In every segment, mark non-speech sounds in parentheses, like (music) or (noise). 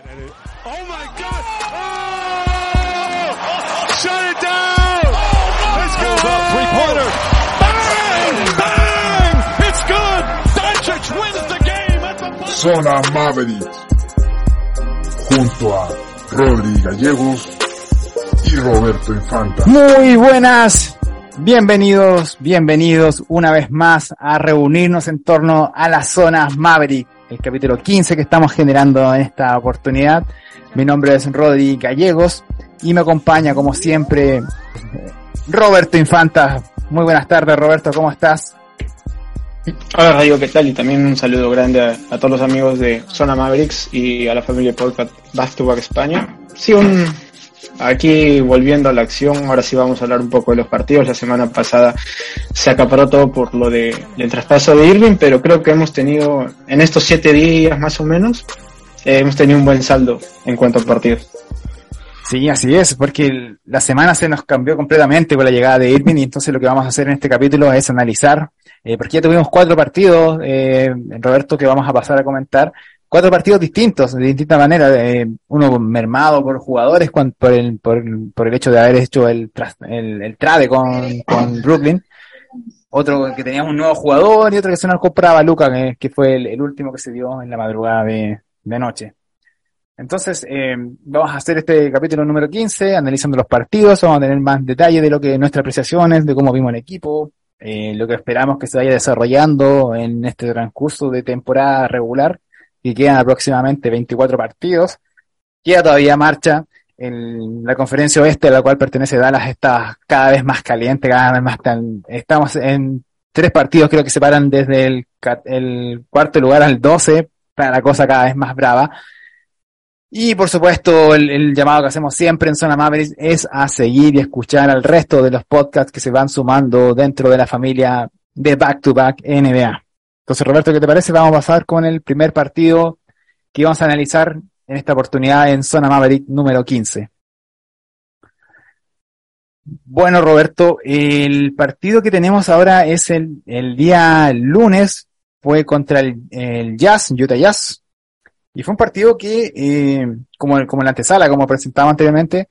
Oh my God! Oh! Shut it down! Let's go! Three pointer. Bang! Bang! It's good. Doncic wins the game at the buzzer. Zona Mavericks. Junto a Rodri Gallegos y Roberto Infanta. Muy buenas, bienvenidos, bienvenidos una vez más a reunirnos en torno a las zonas Maverick, el capítulo 15 que estamos generando en esta oportunidad. Mi nombre es Rodri Gallegos y me acompaña como siempre Roberto Infanta. Muy buenas tardes Roberto, ¿cómo estás? Hola Radio, ¿qué tal? Y también un saludo grande a, todos los amigos de Zona Mavericks y a la familia podcast Back to España. Sí, un, aquí volviendo a la acción, ahora sí vamos a hablar un poco de los partidos. La semana pasada se acaparó todo por lo de, del traspaso de Irving, pero creo que hemos tenido, en estos siete días más o menos, eh, hemos tenido un buen saldo en cuanto a partidos. Sí, así es, porque la semana se nos cambió completamente con la llegada de Irving y entonces lo que vamos a hacer en este capítulo es analizar, eh, porque ya tuvimos cuatro partidos, eh, Roberto, que vamos a pasar a comentar, cuatro partidos distintos, de distinta manera, uno mermado por jugadores cuan- por el, por, por el hecho de haber hecho el, el, el trade con, con Brooklyn, otro que teníamos un nuevo jugador y otro que se nos compraba Luca, que, fue el, último que se dio en la madrugada de, de anoche. Entonces, eh, vamos a hacer este capítulo número 15, analizando los partidos, vamos a tener más detalle de lo que nuestras apreciaciones, de cómo vimos el equipo, eh, lo que esperamos que se vaya desarrollando en este transcurso de temporada regular, y quedan aproximadamente 24 partidos. Queda todavía marcha en la conferencia oeste a la cual pertenece Dallas está cada vez más caliente, cada vez más tan, estamos en tres partidos creo que se paran desde el cuarto lugar al 12, para la cosa cada vez más brava. Y por supuesto, el, el llamado que hacemos siempre en Zona Mavericks es a seguir y escuchar al resto de los podcasts que se van sumando dentro de la familia de Back to Back NBA. Entonces, Roberto, ¿qué te parece? Vamos a pasar con el primer partido que vamos a analizar en esta oportunidad en Zona Maverick número 15. Bueno, Roberto, el partido que tenemos ahora es el, el día lunes, fue contra el, el Jazz, Utah Jazz, y fue un partido que, eh, como, como en la antesala, como presentaba anteriormente,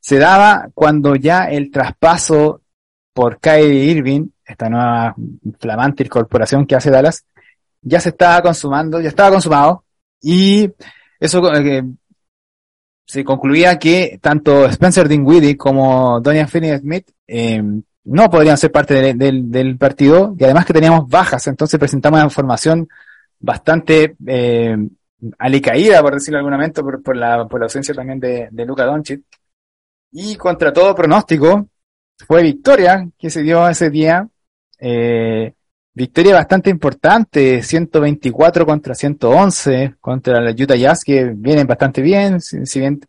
se daba cuando ya el traspaso por Kyrie Irving, esta nueva flamante incorporación que hace Dallas, ya se estaba consumando, ya estaba consumado, y eso eh, se concluía que tanto Spencer Dinwiddie como Dorian Finney-Smith eh, no podrían ser parte de- del- partido, y además que teníamos bajas, entonces presentamos una formación bastante eh, alicaída, por decirlo de algún momento, por, por la, por la ausencia también de, de Luka Doncic. Y contra todo pronóstico, fue victoria que se dio ese día. Eh, victoria bastante importante, 124 contra 111 contra la Utah Jazz, que vienen bastante bien, si, bien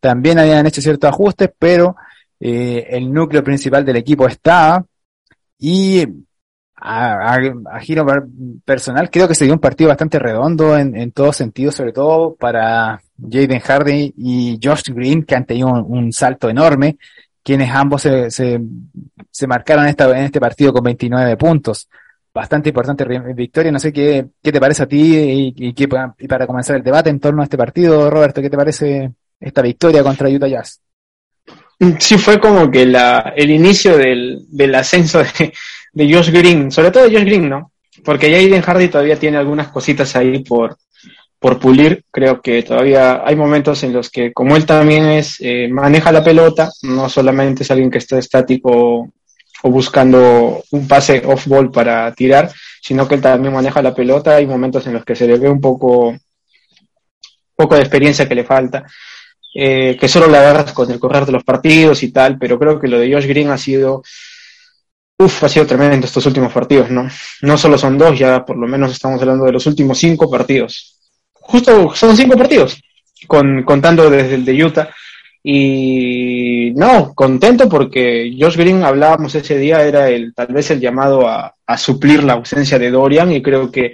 también habían hecho ciertos ajustes, pero eh, el núcleo principal del equipo estaba. Y a, giro per- personal, creo que se dio un partido bastante redondo en, en todos sentidos, sobre todo para Jaden Hardy y Josh Green, que han tenido un salto enorme, quienes ambos se, marcaron en este partido con 29 puntos. Bastante importante ri- victoria. No sé qué, qué te parece a ti y, para comenzar el debate en torno a este partido, Roberto, ¿qué te parece esta victoria contra Utah Jazz? Sí fue como que la, el inicio del, del ascenso de, Josh Green, sobre todo de Josh Green, ¿no? Porque Jaden Hardy todavía tiene algunas cositas ahí por, por pulir. Creo que todavía hay momentos en los que, como él también es, eh, maneja la pelota, no solamente es alguien que está estático o buscando un pase off-ball para tirar, sino que él también maneja la pelota. Hay momentos en los que se le ve un poco, poco de experiencia que le falta eh, que solo la agarras con el correr de los partidos y tal, pero creo que lo de Josh Green ha sido, uff, ha sido tremendo estos últimos partidos, ¿no? No solo son dos, ya por lo menos estamos hablando de los últimos cinco partidos. Justo son cinco partidos, con, contando desde el de Utah. Y no, contento porque Josh Green, hablábamos ese día, era el, tal vez el llamado a, a suplir la ausencia de Dorian y creo que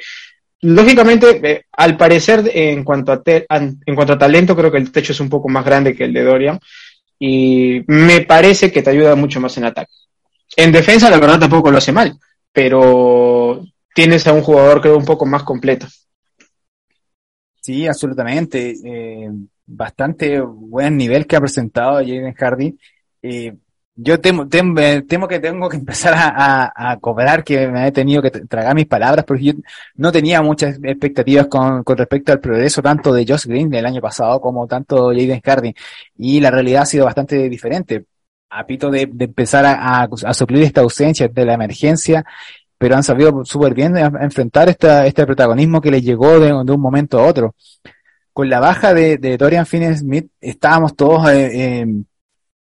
lógicamente, eh, al parecer, en cuanto, a en cuanto a talento, creo que el techo es un poco más grande que el de Dorian y me parece que te ayuda mucho más en ataque. En defensa, la verdad, tampoco lo hace mal, pero tienes a un jugador, creo, un poco más completo. Sí, absolutamente. Eh, bastante buen nivel que ha presentado Jaden Hardy. Eh, yo temo, eh, temo, que tengo que (laughs) empezar a, cobrar, que me he tenido que tragar mis palabras, porque yo no tenía muchas expectativas con, con respecto al progreso tanto de Josh Green del año pasado como tanto Jaden Hardy. Y la realidad ha sido bastante diferente. A pito de, empezar a, suplir esta ausencia de la emergencia, pero han sabido súper bien enfrentar esta, este protagonismo que les llegó de, un momento a otro con la baja de, de Dorian Finney-Smith estábamos todos eh, eh,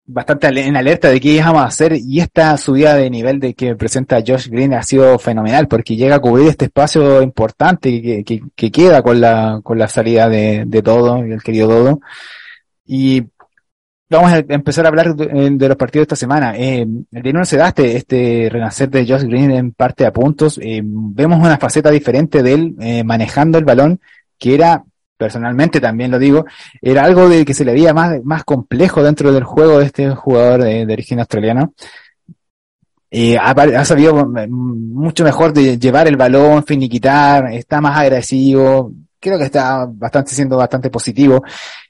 bastante en alerta de qué íbamos a hacer y esta subida de nivel de que presenta Josh Green ha sido fenomenal porque llega a cubrir este espacio importante que, que, que queda con la, con la salida de, de Todo, el querido Dodo. Y vamos a empezar a hablar de, los partidos de esta semana. Eh, de no se da este, este renacer de Josh Green en parte a puntos. Eh, vemos una faceta diferente de él eh, manejando el balón que era personalmente también lo digo, era algo de que se le veía más, más complejo dentro del juego de este jugador de, origen australiano. Eh, ha, sabido mucho mejor de llevar el balón, finiquitar, está más agresivo, creo que está bastante siendo bastante positivo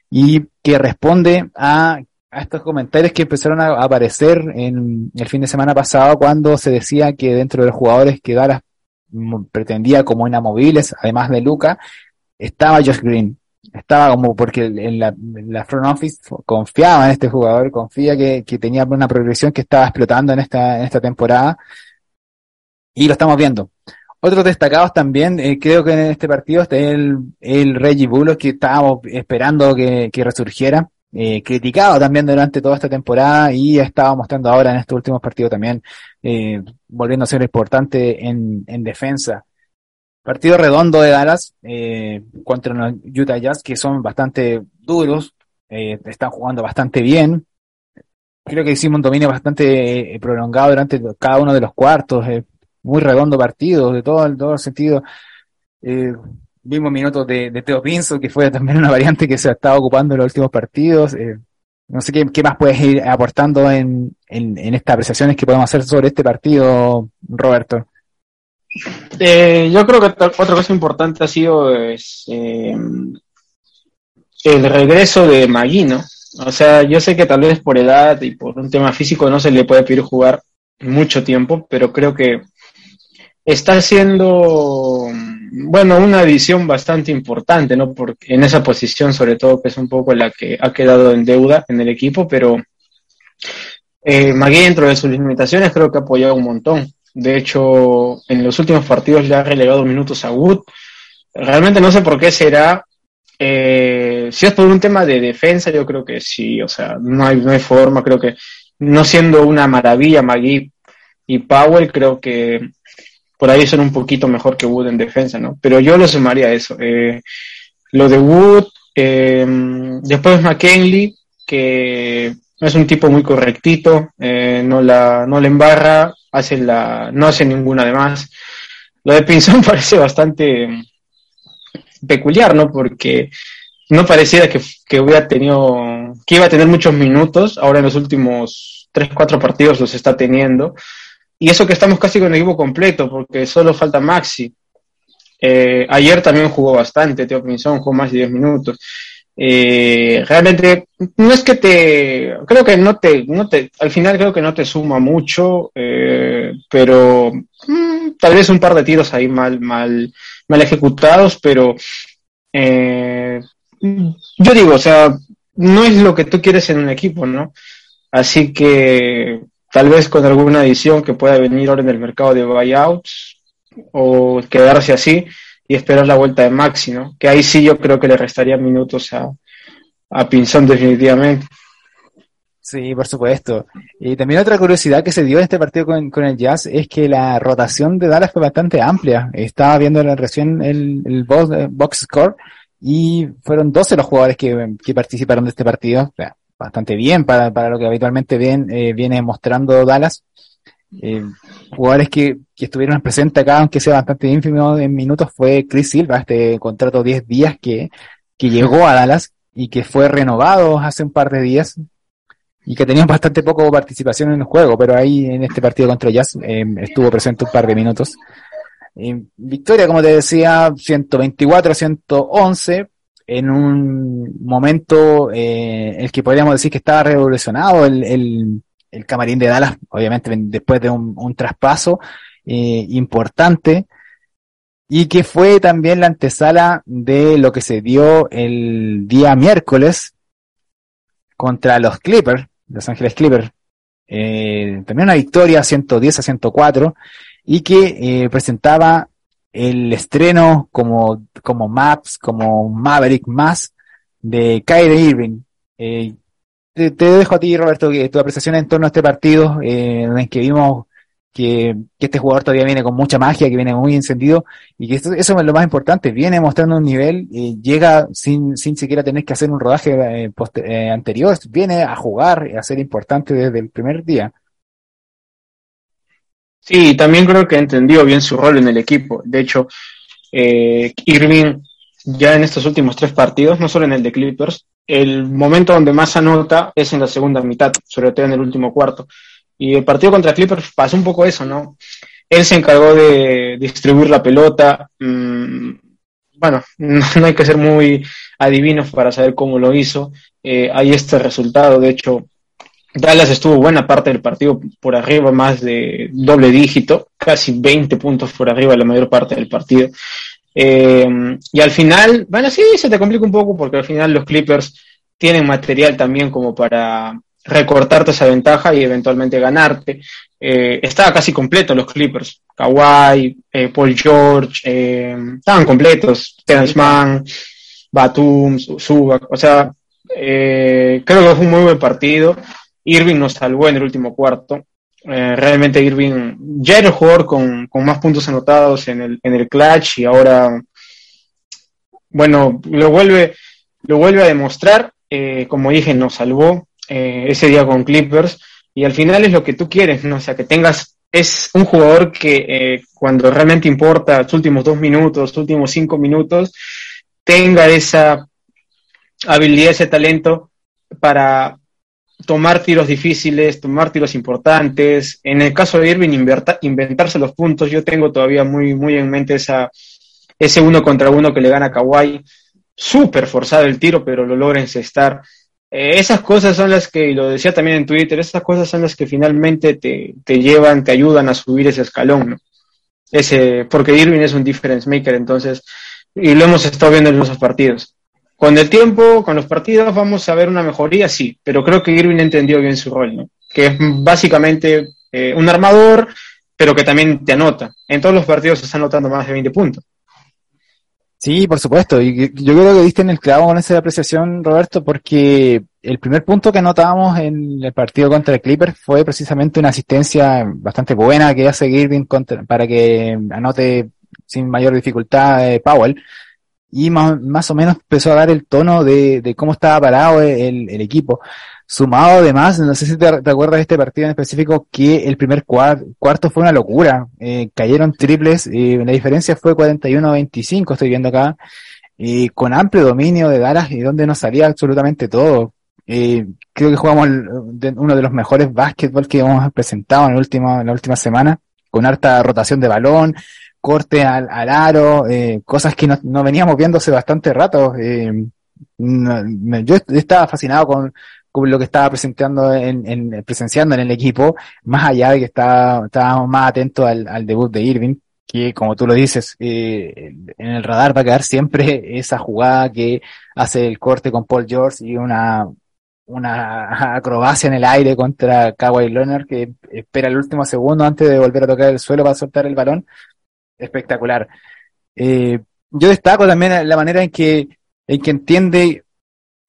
y que responde a, a estos comentarios que empezaron a aparecer en el fin de semana pasado cuando se decía que dentro de los jugadores que Dallas pretendía como inamovibles, además de Luca, estaba Josh Green. Estaba como porque en la, la front office confiaba en este jugador, confía que, que, tenía una progresión que estaba explotando en esta, en esta temporada. Y lo estamos viendo. Otros destacados también, eh, creo que en este partido está el, el Reggie Bullock que estábamos esperando que, que resurgiera. Eh, criticado también durante toda esta temporada y estaba mostrando ahora en estos últimos partidos también, eh, volviendo a ser importante en, en defensa. Partido redondo de Dallas eh, contra los Utah Jazz, que son bastante duros, eh, están jugando bastante bien. Creo que hicimos un dominio bastante eh, prolongado durante cada uno de los cuartos, muy redondo partido, de todo, todo el sentido. Eh, vimos minutos de, de Teo Pinzo, que fue también una variante que se ha estado ocupando en los últimos partidos. no sé qué, más puedes ir aportando en, en, en estas apreciaciones que podemos hacer sobre este partido, Roberto. Eh, yo creo que otra cosa importante ha sido es, eh, el regreso de Maguino. O sea, yo sé que tal vez por edad y por un tema físico no se le puede pedir jugar mucho tiempo, pero creo que está siendo, bueno, una adición bastante importante, ¿no? Porque en esa posición, sobre todo, que es un poco la que ha quedado en deuda en el equipo, pero eh, Magui, dentro de sus limitaciones, creo que ha apoyado un montón. De hecho, en los últimos partidos le ha relegado minutos a Wood. Realmente no sé por qué será. Eh, si es por un tema de defensa, yo creo que sí. O sea, no hay, no hay forma. Creo que no siendo una maravilla Magui y Powell, creo que por ahí son un poquito mejor que Wood en defensa, ¿no? Pero yo lo sumaría a eso. Eh, lo de Wood, eh, después McKinley, que es un tipo muy correctito, eh, no, la, no le embarra, hace la, no hace ninguna de más. Lo de Pinzón (laughs) parece bastante peculiar, ¿no? Porque no pareciera que, que, hubiera tenido, que iba a tener muchos minutos, ahora en los últimos 3, 4 partidos los está teniendo. Y eso que estamos casi con el equipo completo, porque solo falta Maxi. Eh, ayer también jugó bastante, Teo Pinzón jugó más de 10 minutos. Eh, realmente no es que te, creo que no te, no te, al final creo que no te suma mucho, eh, pero mm, tal vez un par de tiros ahí mal, mal, mal ejecutados, pero yo digo, o sea, no es lo que tú quieres en un equipo, ¿no? Así que tal vez con alguna edición que pueda venir ahora en el mercado de buyouts o quedarse así, y esperar la vuelta de Maxi, ¿no? Que ahí sí yo creo que le restaría minutos a, a Pinzón definitivamente. Sí, por supuesto. Y también otra curiosidad que se dio en este partido con, con, el Jazz es que la rotación de Dallas fue bastante amplia. Estaba viendo recién el, el box, box, score y fueron 12 los jugadores que, participaron de este partido, bastante bien para, para lo que habitualmente ven, eh, viene mostrando Dallas. Eh, jugadores que, que estuvieron presentes acá, aunque sea bastante ínfimo en minutos, fue Chris Silva, este contrato 10 días que, que llegó a Dallas y que fue renovado hace un par de días y que tenía bastante poco participación en el juego, pero ahí en este partido contra Jazz eh, estuvo presente un par de minutos. Eh, victoria, como te decía, 124-111, en un momento eh, el que podríamos decir que estaba revolucionado el, el, el camarín de Dallas, obviamente después de un, un traspaso eh, importante, y que fue también la antesala de lo que se dio el día miércoles contra los Clippers, Los Ángeles Clippers. Eh, también una victoria 110 a 104 y que eh, presentaba el estreno como, como Maps, como Maverick más de Kyrie Irving. Eh, te, dejo a ti, Roberto, que tu apreciación en torno a este partido, eh, en el que vimos que, este jugador todavía viene con mucha magia, que viene muy encendido, y que esto, eso es lo más importante, viene mostrando un nivel, eh, llega sin, sin siquiera tener que hacer un rodaje eh, anterior, viene a jugar, a ser importante desde el primer día. Sí, también creo que entendió bien su rol en el equipo. De hecho, eh, Irving ya en estos últimos tres partidos, no solo en el de Clippers, el momento donde más anota es en la segunda mitad, sobre todo en el último cuarto. Y el partido contra Clippers pasó un poco eso, ¿no? Él se encargó de distribuir la pelota. Mmm, bueno, (laughs) no hay que ser muy adivinos para saber cómo lo hizo. Eh, hay este resultado, de hecho, Dallas estuvo buena parte del partido por arriba, más de doble dígito, casi 20 puntos por arriba la mayor parte del partido. Eh, y al final, bueno, sí, se te complica un poco porque al final los Clippers tienen material también como para recortarte esa ventaja y eventualmente ganarte. Eh, estaba casi completo los Clippers. Kawhi, eh, Paul George, estaban completos. Terence Mann, Batum, Subac. O sea, creo que fue un muy buen partido. Irving nos salvó en el último cuarto. Eh, realmente Irving ya era el jugador con, con, más puntos anotados en el, en el clutch y ahora, bueno, lo vuelve, lo vuelve a demostrar. Eh, como dije, nos salvó eh, ese día con Clippers y al final es lo que tú quieres, ¿no? O sea, que tengas, es un jugador que cuando realmente importa, los últimos dos minutos, los últimos cinco minutos, tenga esa habilidad, ese talento para tomar tiros difíciles, tomar tiros importantes. En el caso de Irving, inventarse los puntos. Yo tengo todavía muy, muy en mente ese uno contra uno que le gana a Kawhi. Súper forzado el tiro, pero lo logra encestar. Eh, esas cosas son las que, y lo decía también en Twitter, esas cosas son las que finalmente te, te llevan, te ayudan a subir ese escalón, ¿no? Ese, porque Irving es un difference maker, entonces, y lo hemos estado viendo en esos partidos. Con el tiempo, con los partidos, vamos a ver una mejoría, sí, pero creo que Irving entendió bien su rol, ¿no? Que es básicamente eh, un armador, pero que también te anota. En todos los partidos se está anotando más de 20 puntos. Sí, por supuesto. Y yo creo que diste en el clavo con esa apreciación, Roberto, porque el primer punto que anotábamos en el partido contra el Clipper fue precisamente una asistencia bastante buena que hace Irving contra, para que anote sin mayor dificultad eh, Powell y más, más, o menos empezó a dar el tono de, de cómo estaba parado el, el, equipo. Sumado además, no sé si te, te, acuerdas de este partido en específico, que el primer cuart, cuarto fue una locura. Eh, cayeron triples, eh, la diferencia fue 41-25, estoy viendo acá, eh, con amplio dominio de Dallas y donde nos salía absolutamente todo. Eh, creo que jugamos uno de los mejores básquetbol que hemos presentado en, el último, en la última semana, con harta rotación de balón, corte al, al aro, eh, cosas que no, no, veníamos viendo hace bastante rato. Eh, yo estaba fascinado con, con, lo que estaba presentando en, en, presenciando en el equipo, más allá de que estaba, estábamos más atentos al, al, debut de Irving, que como tú lo dices, eh, en el radar va a quedar siempre (laughs) esa jugada que hace el corte con Paul George y una, una acrobacia en el aire contra Kawhi Leonard que espera el último segundo antes de volver a tocar el suelo para soltar el balón espectacular. Eh, yo destaco también la manera en que, en que entiende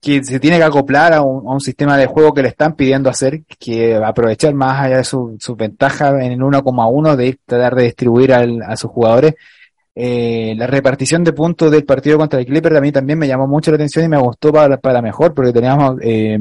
que se tiene que acoplar a un, sistema de juego que le están pidiendo hacer, que aprovechar más allá de sus su ventajas en el 1,1 de tratar de distribuir a sus jugadores. eh, la repartición de puntos del partido contra el Clipper a mí también me llamó mucho la atención y me gustó para, para mejor, porque teníamos eh,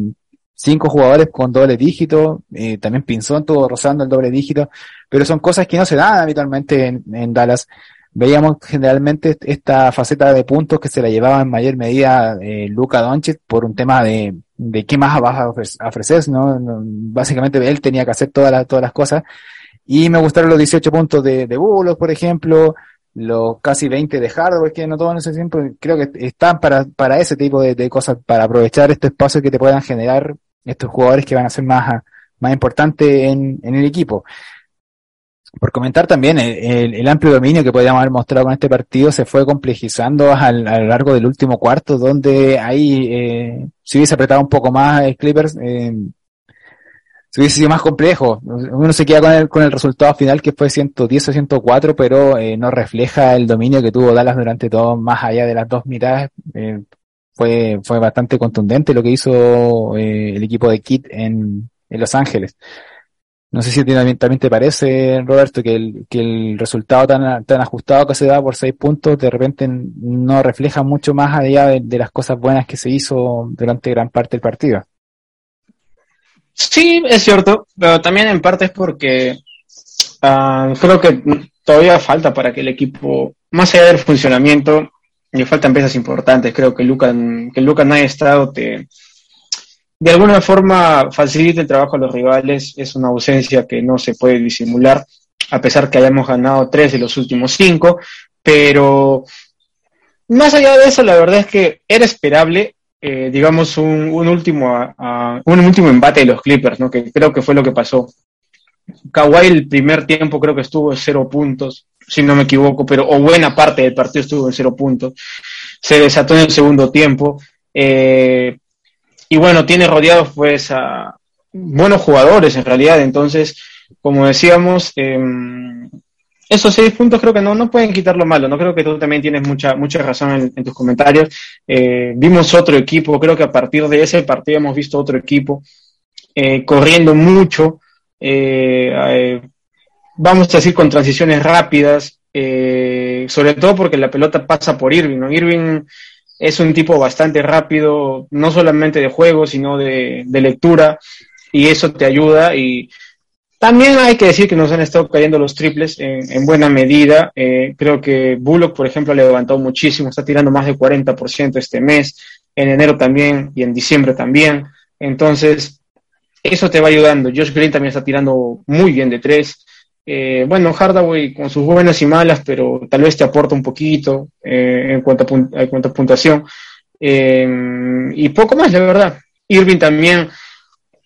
cinco jugadores con doble dígito, eh, también Pinzón tuvo rozando el doble dígito, pero son cosas que no se dan habitualmente en, Dallas. Veíamos generalmente esta faceta de puntos que se la llevaba en mayor medida eh, Luca Doncic por un tema de, de qué más vas a ofrecer, ¿no? Básicamente él tenía que hacer todas las, todas las cosas. Y me gustaron los 18 puntos de, de Bullock, por ejemplo, los casi 20 de hardware que no todo en ese tiempo, creo que están para, para ese tipo de, de, cosas, para aprovechar este espacio que te puedan generar estos jugadores que van a ser más, más importantes en, en el equipo. Por comentar también, el, el, amplio dominio que podíamos haber mostrado con este partido se fue complejizando al, a lo largo del último cuarto, donde ahí eh, si hubiese apretado un poco más el Clippers, eh, se hubiese sido más complejo. Uno se queda con el, con el resultado final que fue 110 o 104, pero eh, no refleja el dominio que tuvo Dallas durante todo, más allá de las dos mitades. Eh, fue, fue bastante contundente lo que hizo eh, el equipo de Kit en, en Los Ángeles. No sé si también, también te parece, Roberto, que el, que el resultado tan, tan ajustado que se da por seis puntos de repente no refleja mucho más allá de las cosas buenas que se hizo durante gran parte del partido. Sí, es cierto, pero también en parte es porque uh, creo que todavía falta para que el equipo, más allá del funcionamiento, le faltan piezas importantes. Creo que Luca, que Luca no haya estado te, de alguna forma facilita el trabajo a los rivales. Es una ausencia que no se puede disimular, a pesar que hayamos ganado tres de los últimos cinco. Pero más allá de eso, la verdad es que era esperable eh, digamos, un, un último un último embate de los Clippers, ¿no? Que creo que fue lo que pasó. Kawhi el primer tiempo creo que estuvo en cero puntos, si no me equivoco, pero o buena parte del partido estuvo en cero puntos. Se desató en el segundo tiempo. Eh, y bueno, tiene rodeados pues a buenos jugadores en realidad. Entonces, como decíamos, eh, esos seis puntos creo que no, no pueden quitar lo malo, no creo que tú también tienes mucha, mucha razón en, tus comentarios. Eh, vimos otro equipo, creo que a partir de ese partido hemos visto otro equipo eh, corriendo mucho, eh, vamos a decir con transiciones rápidas, sobre todo porque la pelota pasa por Irving, ¿no? Irving es un tipo bastante rápido, no solamente de juego, sino de, de lectura, y eso te ayuda y también hay que decir que nos han estado cayendo los triples en, en buena medida. Eh, creo que Bullock, por ejemplo, le levantado muchísimo, está tirando más del 40% este mes, en enero también y en diciembre también. Entonces, eso te va ayudando. Josh Green también está tirando muy bien de tres. Eh, bueno, Hardaway con sus buenas y malas, pero tal vez te aporta un poquito eh, en, cuanto a, en cuanto a puntuación. Y poco más, la verdad. Irving también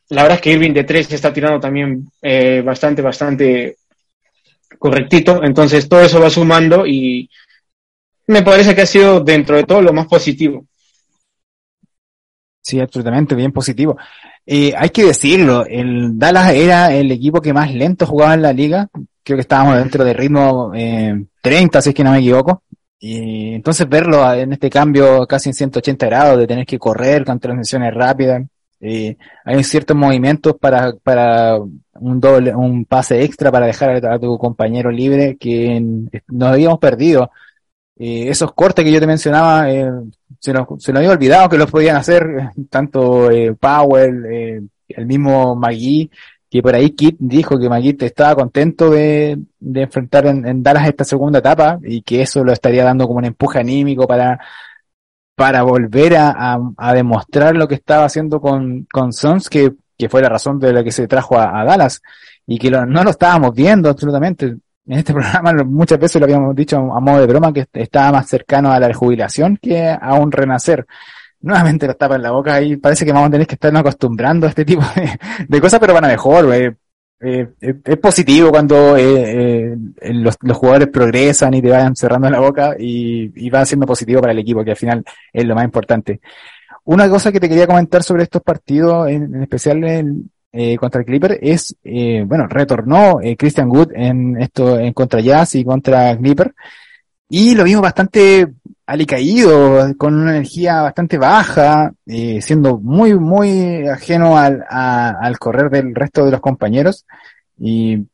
la verdad es que Irving de 3 está tirando también eh, bastante, bastante correctito. Entonces todo eso va sumando y me parece que ha sido dentro de todo lo más positivo. Sí, absolutamente, bien positivo. Eh, hay que decirlo, el Dallas era el equipo que más lento jugaba en la liga. Creo que estábamos dentro de ritmo eh, 30, si es que no me equivoco. Y entonces verlo en este cambio casi en 180 grados, de tener que correr con transiciones rápidas, eh, hay ciertos movimientos para, para un doble, un pase extra para dejar a, tu compañero libre que nos habíamos perdido. Eh, esos cortes que yo te mencionaba, eh, se, nos, se nos había olvidado que los podían hacer (laughs) tanto eh, Powell, eh, el mismo Magui, que por ahí Kit dijo que Magui estaba contento de, de enfrentar en, en Dallas esta segunda etapa y que eso lo estaría dando como un empuje anímico para para volver a, a, a, demostrar lo que estaba haciendo con, con Sons, que, que fue la razón de la que se trajo a, a Dallas, y que lo, no lo estábamos viendo absolutamente. En este (laughs) programa muchas veces lo habíamos dicho a modo de broma que estaba más cercano a la jubilación que a un renacer. Nuevamente lo tapa en la boca y parece que vamos a tener que estarnos acostumbrando a este tipo de, de cosas, pero para mejor. Eh, eh, es positivo cuando eh, eh, los, jugadores progresan y te vayan cerrando la boca y, y, va siendo positivo para el equipo, que al final es lo más importante. Una cosa que te quería comentar sobre estos partidos, en, especial eh, contra el Clipper, es, eh, bueno, retornó Christian Wood en esto, en contra Jazz y contra Clipper, y lo vimos bastante alicaído, con una energía bastante baja, eh, siendo muy, muy ajeno al, a, al correr del resto de los compañeros. Y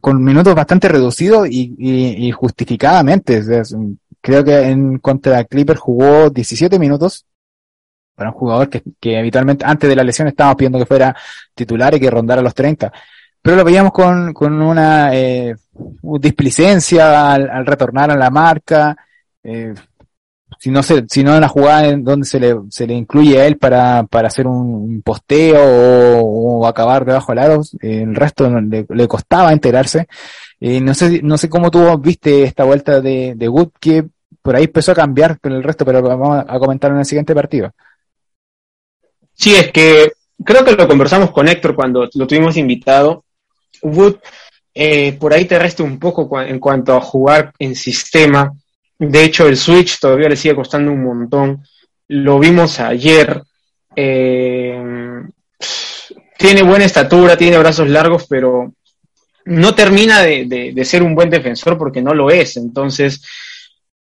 con minutos bastante reducidos y, y, y justificadamente. creo que en contra Clipper jugó 17 minutos para un jugador que, que habitualmente antes de la lesión estábamos pidiendo que fuera titular y que rondara los 30. Pero lo veíamos con, con una eh, displicencia al, al, retornar a la marca. Eh, si no se, si no la jugada en donde se le, se le incluye a él para, para hacer un, posteo o, acabar debajo del aro, eh, el resto le, le costaba enterarse. Eh, no sé, no sé cómo tú viste esta vuelta de, de Wood, que por ahí empezó a cambiar con el resto, pero lo vamos a comentar en el siguiente partido. Sí, es que creo que lo conversamos con Héctor cuando lo tuvimos invitado. Wood eh, por ahí te resta un poco en cuanto a jugar en sistema. De hecho, el Switch todavía le sigue costando un montón. Lo vimos ayer. Eh, tiene buena estatura, tiene brazos largos, pero no termina de, de, ser un buen defensor porque no lo es. Entonces,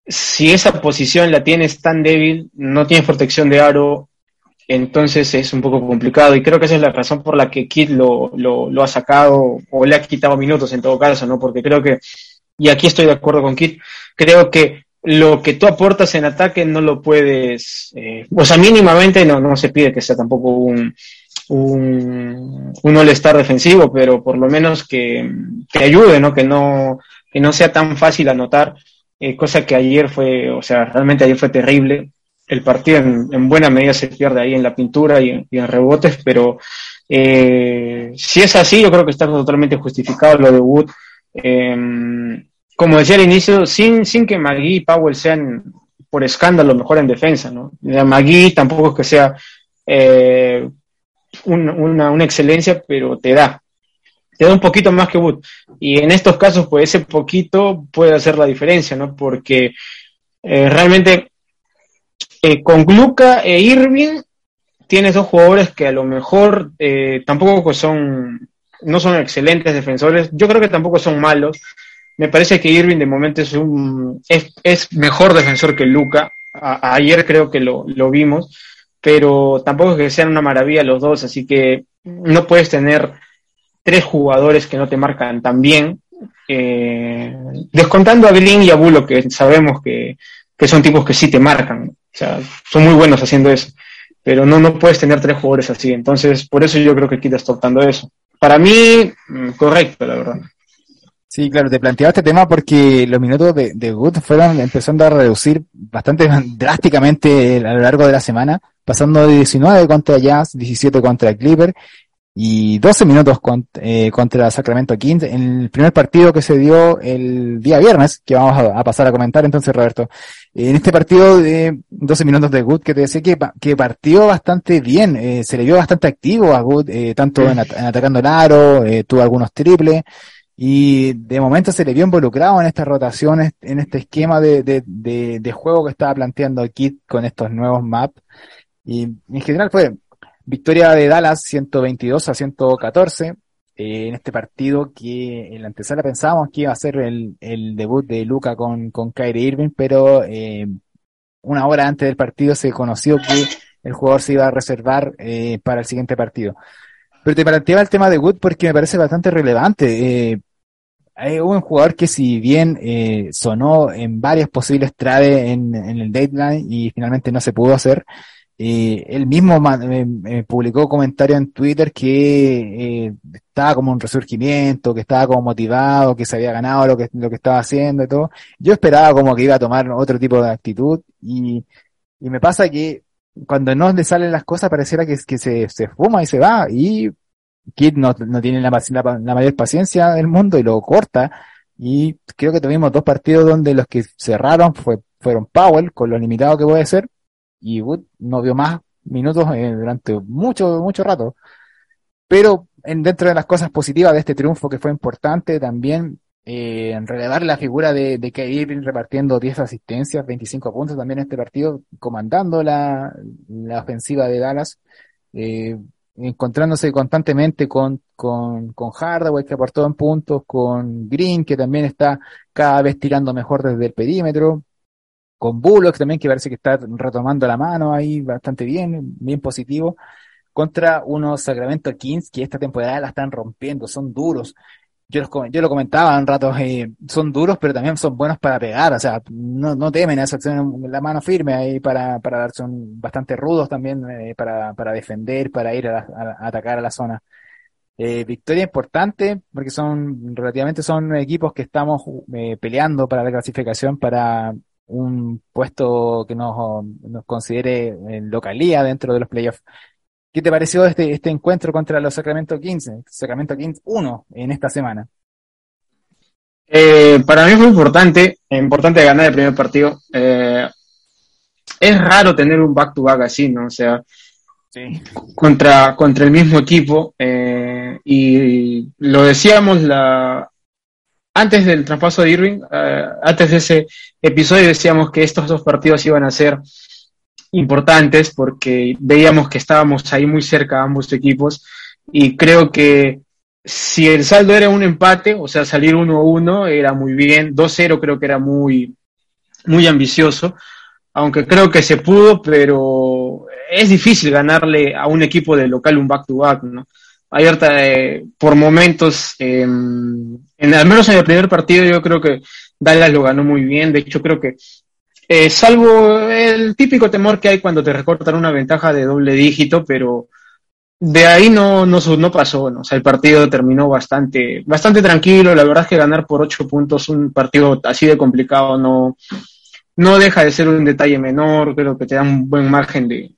si esa posición la tienes tan débil, no tienes protección de aro, entonces es un poco complicado y creo que esa es la razón por la que Kit lo, lo, lo, ha sacado o le ha quitado minutos en todo caso, ¿no? Porque creo que, y aquí estoy de acuerdo con Kit, creo que lo que tú aportas en ataque no lo puedes, eh, o sea, mínimamente no, no se pide que sea tampoco un, un, un all-star defensivo, pero por lo menos que, que ayude, ¿no? Que no, que no sea tan fácil anotar, eh, cosa que ayer fue, o sea, realmente ayer fue terrible el partido en, en, buena medida se pierde ahí en la pintura y, en rebotes, pero eh, si es así, yo creo que está totalmente justificado lo de Wood. Eh, como decía al inicio, sin, sin que Magui y Powell sean por escándalo mejor en defensa, ¿no? Magui tampoco es que sea eh, un, una, una excelencia, pero te da, te da un poquito más que Wood. Y en estos casos, pues ese poquito puede hacer la diferencia, ¿no? Porque eh, realmente eh, con Luca e Irving tienes dos jugadores que a lo mejor tampoco son, no son excelentes defensores. Yo creo que tampoco son malos. Me parece que Irving de momento es un, es, mejor defensor que Luca. Ayer creo que lo, lo vimos, pero tampoco es que sean una maravilla los dos, así que no puedes tener tres jugadores que no te marcan tan bien. Eh, descontando a Green y a Bulo, que sabemos que, que son tipos que sí te marcan. O sea, son muy buenos haciendo eso. Pero no, no puedes tener tres jugadores así. Entonces, por eso yo creo que está optando eso. Para mí, mm, correcto, la verdad. Sí, claro, te planteaba este tema porque los minutos de, de Good fueron empezando a reducir bastante (laughs) drásticamente a lo largo de la semana, pasando de 19 contra Jazz, 17 contra Clipper y 12 minutos con, eh, contra Sacramento Kings en el primer partido que se dio el día viernes, que vamos a, a pasar a comentar entonces, Roberto. En este partido de 12 minutos de Good, que te decía que, que partió bastante bien, eh, se le vio bastante activo a Good, eh, tanto en, at en, atacando el aro, eh, tuvo algunos triples, y de momento se le vio involucrado en estas rotaciones, en este esquema de, de, juego que estaba planteando Kid con estos nuevos maps. Y en general fue Victoria de Dallas 122 a 114 eh, en este partido que en la antesala pensábamos que iba a ser el, el debut de Luca con, con Kyrie Irving, pero eh, una hora antes del partido se conoció que el jugador se iba a reservar eh, para el siguiente partido. Pero te planteaba el tema de Wood porque me parece bastante relevante. Eh, hay un jugador que si bien eh, sonó en varias posibles traves en, el deadline y finalmente no se pudo hacer, eh, él mismo eh, publicó comentarios en Twitter que eh, estaba como un resurgimiento, que estaba como motivado, que se había ganado lo que, lo que estaba haciendo y todo. Yo esperaba como que iba a tomar otro tipo de actitud y, y me pasa que cuando no le salen las cosas pareciera que, que se, se fuma y se va y Kid no, no tiene la, mayor paciencia del mundo y lo corta y creo que tuvimos dos partidos donde los que cerraron fue, fueron Powell con lo limitado que puede ser y Wood no vio más minutos eh, durante mucho, mucho rato. Pero en, dentro de las cosas positivas de este triunfo que fue importante, también eh, relevar la figura de, de repartiendo 10 asistencias, 25 puntos también en este partido, comandando la, la ofensiva de Dallas, eh, encontrándose constantemente con, con, con Hardaway que aportó en puntos, con Green que también está cada vez tirando mejor desde el perímetro, con Bullock también, que parece que está retomando la mano ahí bastante bien, bien positivo, contra unos Sacramento Kings que esta temporada la están rompiendo, son duros. Yo, yo lo comentaba en ratos, eh, son duros, pero también son buenos para pegar, o sea, no, no temen esa acción, la mano firme ahí para, para dar, son bastante rudos también eh, para, para defender, para ir a, atacar a la zona. Eh, victoria importante, porque son, relativamente son equipos que estamos peleando para la clasificación para un puesto que nos, nos considere localía dentro de los playoffs. ¿Qué te pareció este, este encuentro contra los Sacramento Kings, Sacramento Kings 1 en esta semana? Eh, para mí fue importante, importante ganar el primer partido. Eh, es raro tener un back-to-back así, ¿no? O sea, contra, contra el mismo equipo. Eh, y lo decíamos la, antes del traspaso de Irving, antes de ese episodio decíamos que estos dos partidos iban a ser importantes porque veíamos que estábamos ahí muy cerca ambos equipos y creo que si el saldo era un empate, o sea, salir 1-1 era muy bien, 2-0 creo que era muy, muy ambicioso, aunque creo que se pudo, pero es difícil ganarle a un equipo de local un back-to-back, ¿no? Abierta eh, por momentos, em, en, al menos en el primer partido yo creo que Dallas lo ganó muy bien, de hecho creo que eh, salvo el típico temor que hay cuando te recortan una ventaja de doble dígito, pero de ahí no, no, no pasó, o sea, el partido terminó bastante, bastante tranquilo, la verdad es que ganar por ocho puntos un partido así de complicado no, no deja de ser un detalle menor, creo que te da un buen margen de,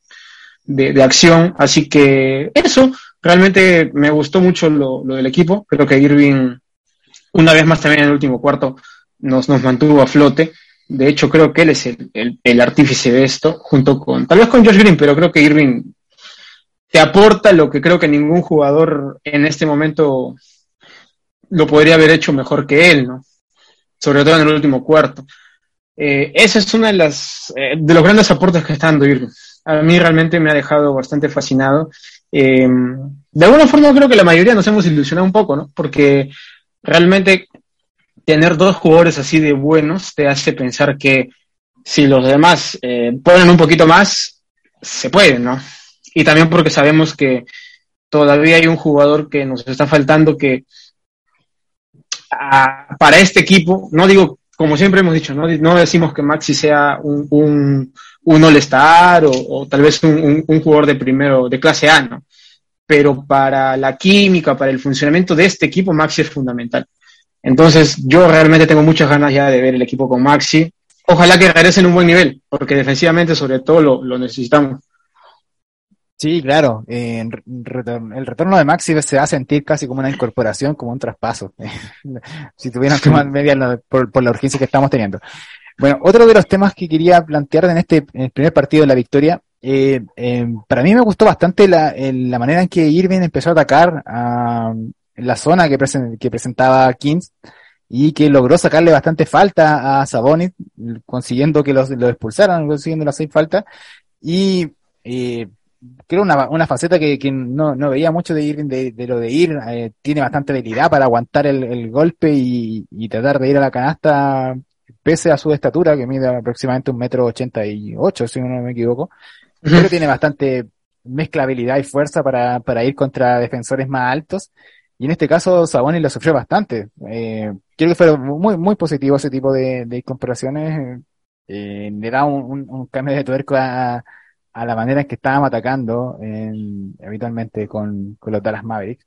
de, acción, así que eso, realmente me gustó mucho lo, lo, del equipo, creo que Irving, una vez más también en el último cuarto, nos, nos mantuvo a flote, de hecho, creo que él es el, artífice de esto, junto con, tal vez con Josh Green, pero creo que Irving te aporta lo que creo que ningún jugador en este momento lo podría haber hecho mejor que él, ¿no? Sobre todo en el último cuarto. Eh, ese es uno de, las, eh, de los grandes aportes que está dando Irving. A mí realmente me ha dejado bastante fascinado. Eh, de alguna forma creo que la mayoría nos hemos ilusionado un poco, ¿no? Porque realmente tener dos jugadores así de buenos te hace pensar que si los demás eh, ponen un poquito más, se puede, ¿no? Y también porque sabemos que todavía hay un jugador que nos está faltando que ah, para este equipo, no digo, como siempre hemos dicho, no, no decimos que Maxi sea un, un, un all-star o, tal vez un, un, jugador de primero, de clase A, ¿no? Pero para la química, para el funcionamiento de este equipo, Maxi es fundamental. Entonces, yo realmente tengo muchas ganas ya de ver el equipo con Maxi. Ojalá que regrese en un buen nivel, porque defensivamente, sobre todo, lo, necesitamos. Sí, claro. el retorno de Maxi se va a sentir casi como una incorporación, como un traspaso. (laughs) si tuvieran que más media por, la urgencia que estamos teniendo. Bueno, otro de los temas que quería plantear en este primer partido de la victoria, eh, eh, para mí me gustó bastante la, la manera en que Irving empezó a atacar a, la zona que, que presentaba Kings y que logró sacarle bastante falta a Sabonis, consiguiendo que los, lo expulsaran, consiguiendo las seis faltas. Y eh, creo una, una faceta que, que no, no, veía mucho de ir de, lo de ir, eh, tiene bastante habilidad para aguantar el, el golpe y, y, tratar de ir a la canasta pese a su estatura, que mide aproximadamente un metro ochenta y ocho, si no me equivoco. Creo que tiene bastante mezcla habilidad y fuerza para, para ir contra defensores más altos y en este caso Sabonis lo sufrió bastante. Eh, creo que fue muy, muy positivo ese tipo de, comparaciones. Eh, le da un, cambio de tuerco a, la manera en que estábamos atacando habitualmente con, los Dallas Mavericks.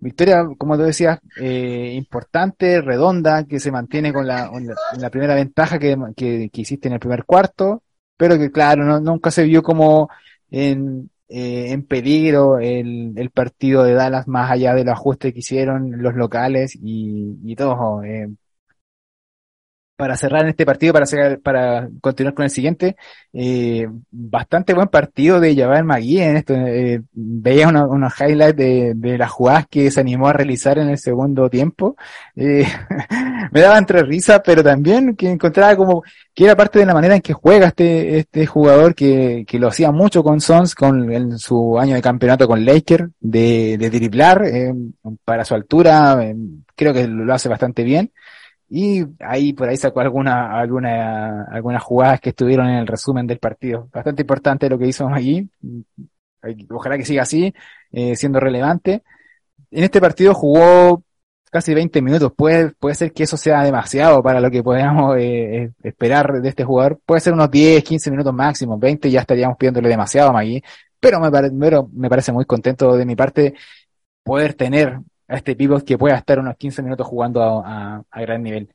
Victoria, como tú decías, eh, importante, redonda, que se mantiene con la, primera ventaja que, que, que, hiciste en el primer cuarto, pero que claro, nunca se vio como en, eh, en peligro el, el, partido de Dallas más allá del ajuste que hicieron los locales y, y todo. Eh, para cerrar este partido, para, para continuar con el siguiente, eh, bastante buen partido de Javal Magui en esto. Eh, veía unos highlights de, de, las jugadas que se animó a realizar en el segundo tiempo. Eh, (laughs) me daba entre risa, pero también que encontraba como que era parte de la manera en que juega este, este jugador que, que lo hacía mucho con Sons, con en su año de campeonato con Laker, de, de driblar para su altura, creo que lo hace bastante bien. Y ahí por ahí sacó alguna, alguna, algunas jugadas que estuvieron en el resumen del partido. Bastante importante lo que hizo allí. Ojalá que siga así, eh, siendo relevante. En este partido jugó casi 20 minutos. Puede, puede ser que eso sea demasiado para lo que podamos eh, esperar de este jugador. Puede ser unos 10, 15 minutos máximo, 20 ya estaríamos pidiéndole demasiado a Magui. Pero me, me parece muy contento de mi parte poder tener a este pivot que pueda estar unos 15 minutos jugando a, a, gran nivel.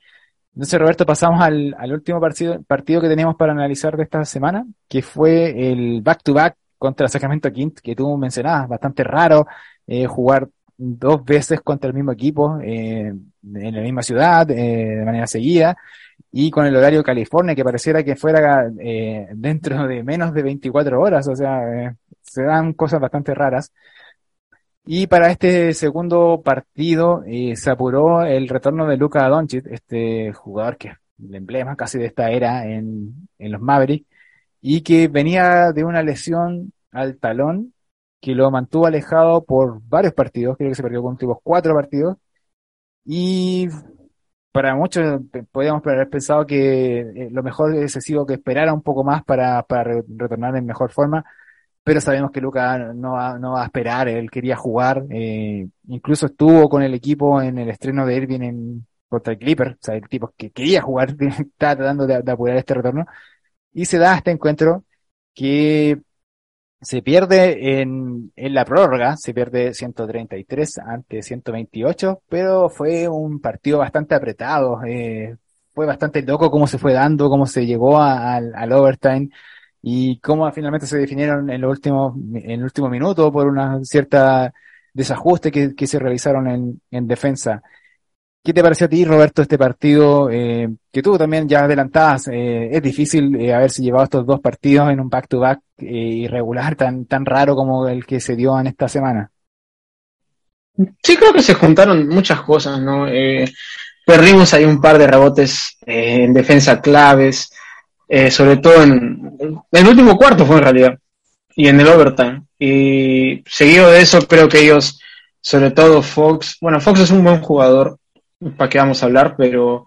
Entonces, Roberto, pasamos al, al último partido, partido que teníamos para analizar de esta semana, que fue el back-to-back contra Sacramento Kings, que tú mencionabas, bastante raro eh, jugar dos veces contra el mismo equipo eh, en la misma ciudad, eh, de manera seguida, y con el horario California, que pareciera que fuera eh, dentro de menos de 24 horas, o sea, eh, se dan cosas bastante raras. Y para este segundo partido eh, se apuró el retorno de Luka Doncic, este jugador que es el emblema casi de esta era en, en los Mavericks, y que venía de una lesión al talón que lo mantuvo alejado por varios partidos, creo que se perdió con últimos cuatro partidos, y para muchos podríamos haber pensado que eh, lo mejor hubiese sido que esperara un poco más para, para retornar en mejor forma, pero sabemos que Luca no va, a esperar, él quería jugar, eh, incluso estuvo con el equipo en el estreno de Irving en, contra el Clipper, o sea, el tipo que quería jugar, (laughs) estaba tratando de, apurar este retorno, y se da este encuentro que se pierde en, la prórroga, se pierde 133 ante 128, pero fue un partido bastante apretado, eh, fue bastante loco cómo se fue dando, cómo se llegó al overtime, y cómo finalmente se definieron en, en el último minuto por una cierta desajuste que, se realizaron en, en, defensa. ¿Qué te pareció a ti, Roberto, este partido eh, que tú también ya adelantabas? Eh, es difícil eh, haberse llevado estos dos partidos en un back-to-back -back, irregular, tan, tan raro como el que se dio en esta semana. Sí, creo que se juntaron muchas cosas, ¿no? perdimos ahí un par de rebotes en defensa claves. Eh, sobre todo en, el último cuarto fue en realidad, y en el overtime. Y seguido de eso, creo que ellos, sobre todo Fox, bueno, Fox es un buen jugador, para qué vamos a hablar, pero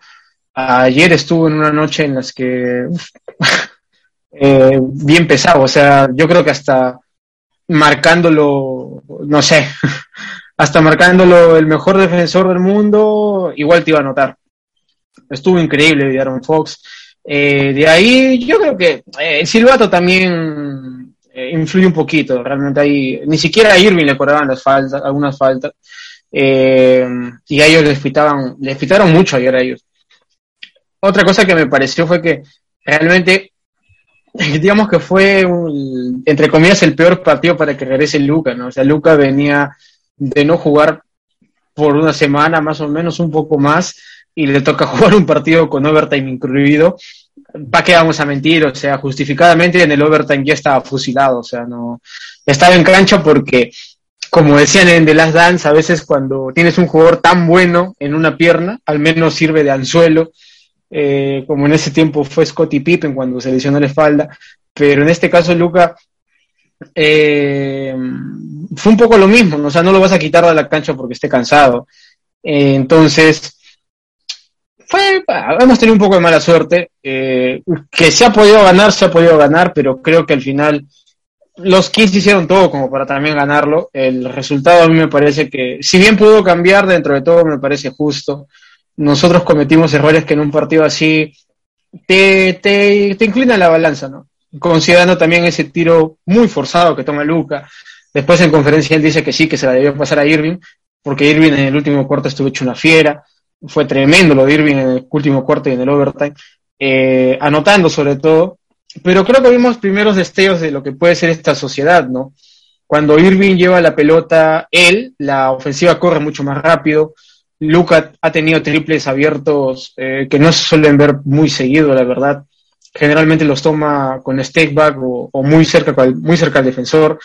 ayer estuvo en una noche en las que (laughs) eh, bien pesado, o sea, yo creo que hasta marcándolo, no sé, (laughs) hasta marcándolo el mejor defensor del mundo, igual te iba a notar. Estuvo increíble Aaron Fox eh, de ahí yo creo que eh, el silbato también eh, influye un poquito, realmente ahí, ni siquiera a Irving le cobraban las faltas, algunas faltas, eh, y a ellos les pitaban, les pitaron mucho ayer a ellos. Otra cosa que me pareció fue que realmente, (laughs) digamos que fue, un, entre comillas, el peor partido para que regrese Luca, ¿no? O sea, Luca venía de no jugar por una semana, más o menos, un poco más, y le toca (laughs) jugar un partido con overtime incluido, ¿para qué vamos a mentir? O sea, justificadamente en el overtime ya estaba fusilado, o sea, no estaba en cancha porque, como decían en The Last Dance, a veces cuando tienes un jugador tan bueno en una pierna, al menos sirve de anzuelo, eh, como en ese tiempo fue Scottie Pippen cuando se lesionó la espalda, pero en este caso Luca eh, fue un poco lo mismo, o sea, no lo vas a quitar de la cancha porque esté cansado. Eh, entonces, fue, hemos tenido un poco de mala suerte, eh, que se ha podido ganar, se ha podido ganar, pero creo que al final los Kings hicieron todo como para también ganarlo. El resultado a mí me parece que, si bien pudo cambiar, dentro de todo me parece justo. Nosotros cometimos errores que en un partido así te, te, te inclina la balanza, ¿no? Considerando también ese tiro muy forzado que toma Luca. Después en conferencia él dice que sí, que se la debió pasar a Irving, porque Irving en el último cuarto estuvo hecho una fiera fue tremendo lo de Irving en el último cuarto y en el overtime, eh, anotando sobre todo, pero creo que vimos primeros destellos de lo que puede ser esta sociedad, ¿no? Cuando Irving lleva la pelota, él, la ofensiva corre mucho más rápido. Luca ha tenido triples abiertos eh, que no se suelen ver muy seguido, la verdad. Generalmente los toma con step back o, o muy, cerca, muy cerca al defensor.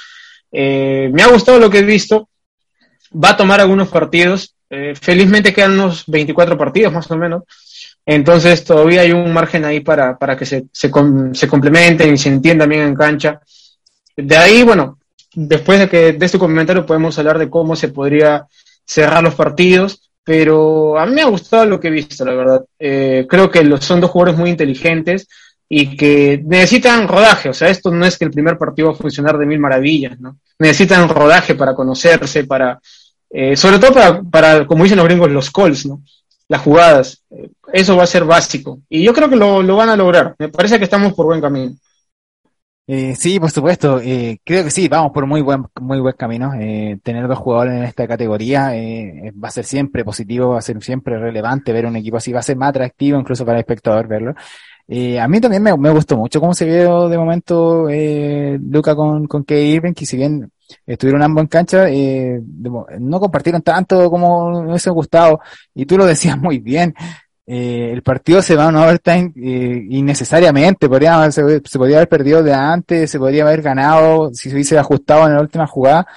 Eh, me ha gustado lo que he visto. Va a tomar algunos partidos, eh, felizmente quedan unos 24 partidos más o menos. Entonces todavía hay un margen ahí para, para que se, se, complementen y se entiendan bien en cancha. De ahí, bueno, después de que de este comentario podemos hablar de cómo se podría cerrar los partidos, pero a mí me ha gustado lo que he visto, la verdad. Eh, creo que los, son dos jugadores muy inteligentes y que necesitan rodaje, o sea, esto no es que el primer partido va a funcionar de mil maravillas, ¿no? Necesitan rodaje para conocerse, para, Eh, sobre todo para, para, como dicen los gringos, los calls, ¿no? Las jugadas. Eh, eso va a ser básico. Y yo creo que lo, lo van a lograr. Me parece que estamos por buen camino. Eh, sí, por supuesto. Eh, creo que sí, vamos por muy buen, muy buen camino. Eh, tener dos jugadores en esta categoría eh, va a ser siempre positivo, va a ser siempre relevante ver un equipo así, va a ser más atractivo incluso para el espectador verlo. Eh, a mí también me, me, gustó mucho cómo se vio de momento Luca con, con Kay Irving, que si bien estuvieron ambos en cancha, eh, no compartieron tanto como hubiese gustado, y tú lo decías (laughs) muy bien, eh, el partido se va a un overtime eh, innecesariamente, podría, se, se, podría haber perdido de antes, se podría haber ganado si se hubiese ajustado en la última jugada,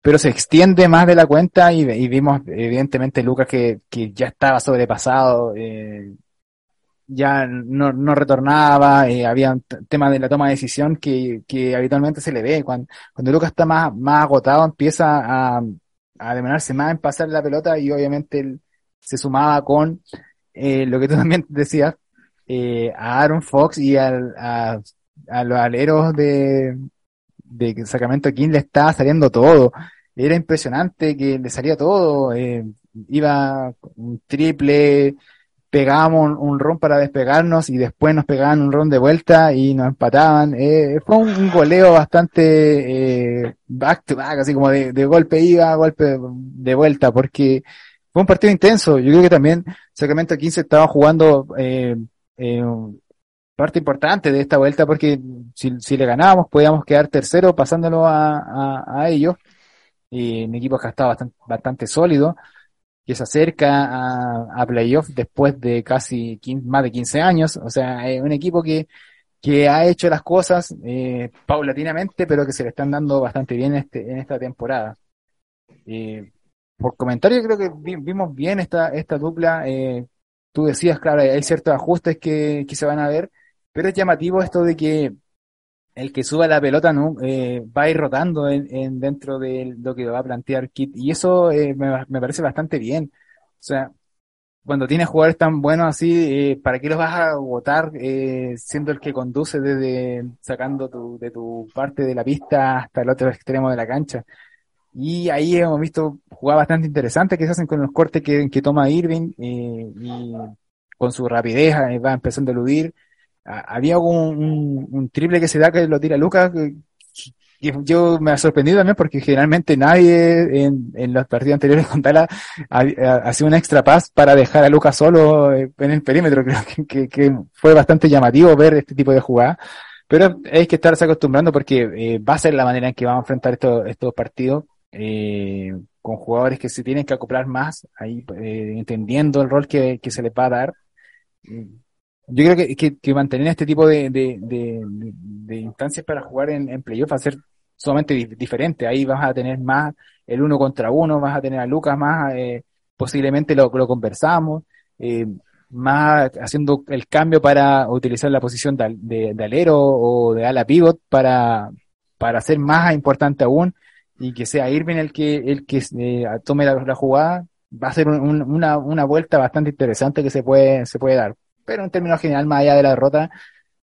pero se extiende más de la cuenta y, y vimos evidentemente Lucas que, que ya estaba sobrepasado, eh, ya no, no retornaba, eh, había temas de la toma de decisión que, que habitualmente se le ve. Cuando, cuando Lucas está más, más agotado, empieza a, a demorarse más en pasar la pelota y obviamente él se sumaba con eh, lo que tú (laughs) también decías, eh, a Aaron Fox y al, a, a los aleros de, de Sacramento King le estaba saliendo todo. Era impresionante que le salía todo. Eh, iba un triple, pegábamos un, ron para despegarnos y después nos pegaban un ron de vuelta y nos empataban. Eh, fue un, goleo bastante eh, back to back, así como de, golpe iba, golpe de vuelta, porque fue un partido intenso. Yo creo que también Sacramento 15 estaba jugando eh, eh, parte importante de esta vuelta porque si, si le ganábamos podíamos quedar tercero pasándolo a, a, a ellos. Y un equipo que estaba bastante, bastante sólido que se acerca a, a playoff después de casi 15, más de 15 años. O sea, es un equipo que, que ha hecho las cosas eh, paulatinamente, pero que se le están dando bastante bien este, en esta temporada. Eh, por comentario, creo que vimos bien esta, esta dupla. Eh, tú decías, claro, hay ciertos ajustes que, que se van a ver, pero es llamativo esto de que el que suba la pelota no eh, va a ir rotando en, en, dentro de lo que va a plantear Kit. Y eso eh, me, me, parece bastante bien. O sea cuando tienes jugadores tan buenos así eh, para qué los vas a votar siendo el que conduce desde sacando tu, de tu parte de la pista hasta el otro extremo de la cancha y ahí hemos visto jugadas bastante interesantes que se hacen con los cortes que, que toma Irving y con su rapidez va empezando a eludir había un, un, un, triple que se da que lo tira Lucas, que, yo me ha sorprendido también porque generalmente nadie en, en los partidos anteriores con Tala hacía un extra pass para dejar a Lucas solo en el perímetro. (laughs) Creo que, que, que fue bastante llamativo ver este tipo de jugada. Pero hay que estarse acostumbrando porque eh, va a ser la manera en que vamos a enfrentar estos, estos partidos. Eh, con jugadores que se tienen que acoplar más, ahí eh, entendiendo el rol que, que se les va a dar yo creo que, que, que mantener este tipo de, de, de, de, instancias para jugar en, en playoff va a ser sumamente di diferente. Ahí vas a tener más el uno contra uno, vas a tener a Lucas más, eh, posiblemente lo, lo conversamos, eh, más haciendo el cambio para utilizar la posición de, de, de, alero o de ala pivot para, para hacer más importante aún y que sea Irving el que, el que eh, tome la, la, jugada. Va a ser un, una, una vuelta bastante interesante que se puede, se puede dar pero en términos general, más allá de la derrota,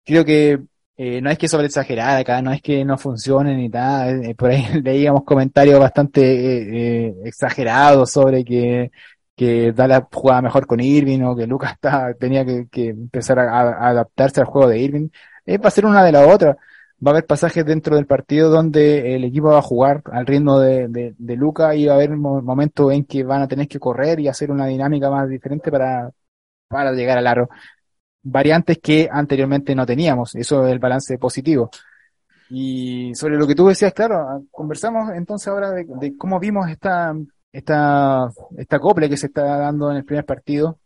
creo que eh, no es que sobre exagerar acá, no es que no funcione ni nada, eh, por ahí (laughs) leíamos comentarios bastante eh, eh, exagerados sobre que, que Dala jugaba mejor con Irving o que Lucas (laughs) está, tenía que, empezar a, adaptarse al juego de Irving. Eh, va a ser una de las otras. Va a haber pasajes dentro del partido donde el equipo va a jugar al ritmo de, de, de Lucas y va a haber momentos en que van a tener que correr y hacer una dinámica más diferente para, para llegar al aro. Variantes que anteriormente no teníamos. Eso es el balance positivo. Y sobre lo que tú decías, claro, conversamos entonces ahora de, cómo vimos esta, esta, esta copla que se está dando en el primer partido,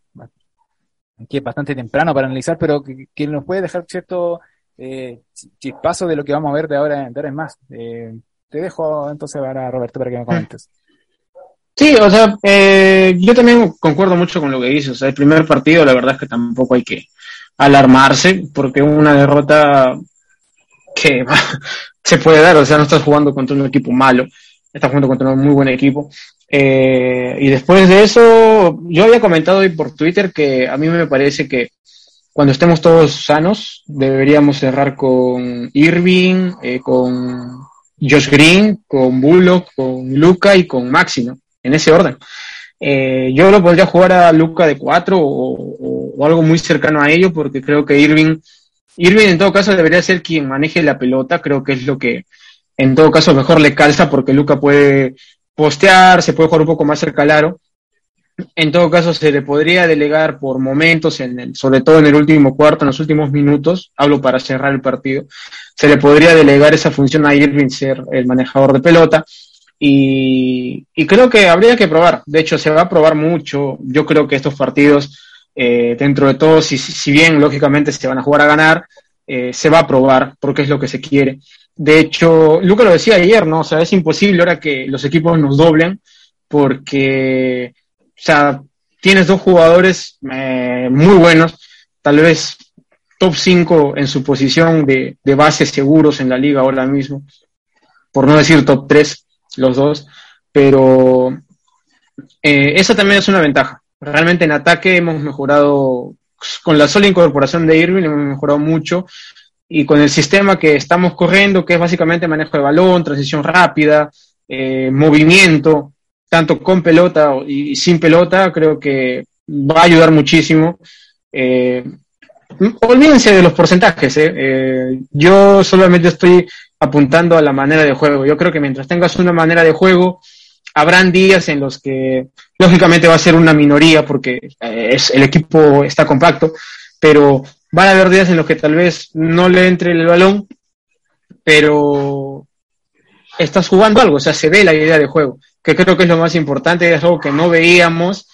que es bastante temprano para analizar, pero que, que nos puede dejar cierto eh, chispazo de lo que vamos a ver de ahora, de ahora en más. Eh, te dejo entonces ahora, Roberto, para que me comentes. Sí, o sea, eh, yo también concuerdo mucho con lo que dices. O sea, el primer partido, la verdad es que tampoco hay que alarmarse, porque una derrota que (laughs) se puede dar, o sea, no estás jugando contra un equipo malo, estás jugando contra un muy buen equipo. Eh, y después de eso, yo había comentado hoy por Twitter que a mí me parece que cuando estemos todos sanos, deberíamos cerrar con Irving, eh, con Josh Green, con Bullock, con Luca y con Maxi, ¿no? En ese orden. Eh, yo lo podría jugar a Luca de 4 o, o, algo muy cercano a ello, porque creo que Irving, Irving en todo caso debería ser quien maneje la pelota, creo que es lo que en todo caso mejor le calza, porque Luca puede postear, se puede jugar un poco más cerca al aro. En todo caso, se le podría delegar por momentos, en el, sobre todo en el último cuarto, en los últimos minutos, hablo para cerrar el partido, se le podría delegar esa función a Irving ser el manejador de pelota y, y, creo que habría que probar. De hecho, se va a probar mucho. Yo creo que estos partidos, eh, dentro de todo, si, si, bien lógicamente se van a jugar a ganar, eh, se va a probar porque es lo que se quiere. De hecho, Luca lo decía ayer, ¿no? O sea, es imposible ahora que los equipos nos doblen porque, o sea, tienes dos jugadores eh, muy buenos, tal vez top 5 en su posición de, de bases seguros en la liga ahora mismo, por no decir top 3 los dos, pero eh, esa también es una ventaja. Realmente en ataque hemos mejorado, con la sola incorporación de Irving hemos mejorado mucho y con el sistema que estamos corriendo, que es básicamente manejo de balón, transición rápida, eh, movimiento, tanto con pelota y sin pelota, creo que va a ayudar muchísimo. Eh, olvídense de los porcentajes, eh, yo solamente estoy apuntando a la manera de juego. Yo creo que mientras tengas una manera de juego, habrán días en los que lógicamente va a ser una minoría porque eh, es, el equipo está compacto, pero van a haber días en los que tal vez no le entre el balón, pero estás jugando algo, o sea, se ve la idea de juego, que creo que es lo más importante, es algo que no veíamos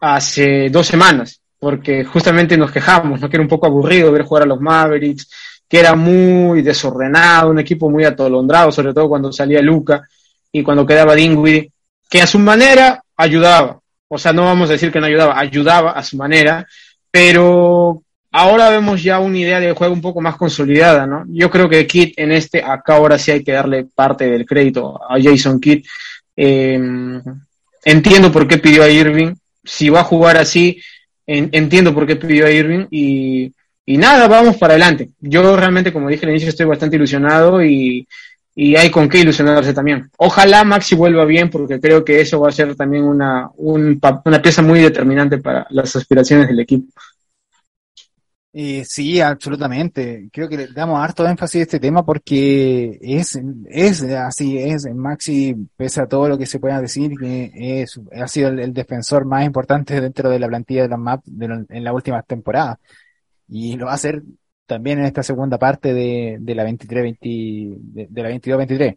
hace dos semanas, porque justamente nos quejamos, ¿no? que era un poco aburrido ver jugar a los Mavericks, que era muy desordenado, un equipo muy atolondrado, sobre todo cuando salía Luca y cuando quedaba Dingwiddie, que a su manera ayudaba. O sea, no vamos a decir que no ayudaba, ayudaba a su manera, pero ahora vemos ya una idea de juego un poco más consolidada, ¿no? Yo creo que Kidd en este, acá ahora sí hay que darle parte del crédito a Jason Kidd. Eh, entiendo por qué pidió a Irving. Si va a jugar así, en, entiendo por qué pidió a Irving y y nada, vamos para adelante. Yo realmente, como dije al inicio, estoy bastante ilusionado y, y hay con qué ilusionarse también. Ojalá Maxi vuelva bien porque creo que eso va a ser también una, un, una pieza muy determinante para las aspiraciones del equipo. Eh, sí, absolutamente. Creo que le damos harto énfasis a este tema porque es, es así, es Maxi, pese a todo lo que se pueda decir, que es, ha sido el, defensor más importante dentro de la plantilla de los MAP en la última temporada y lo va a hacer también en esta segunda parte de, de la 23 20, de, la 22 23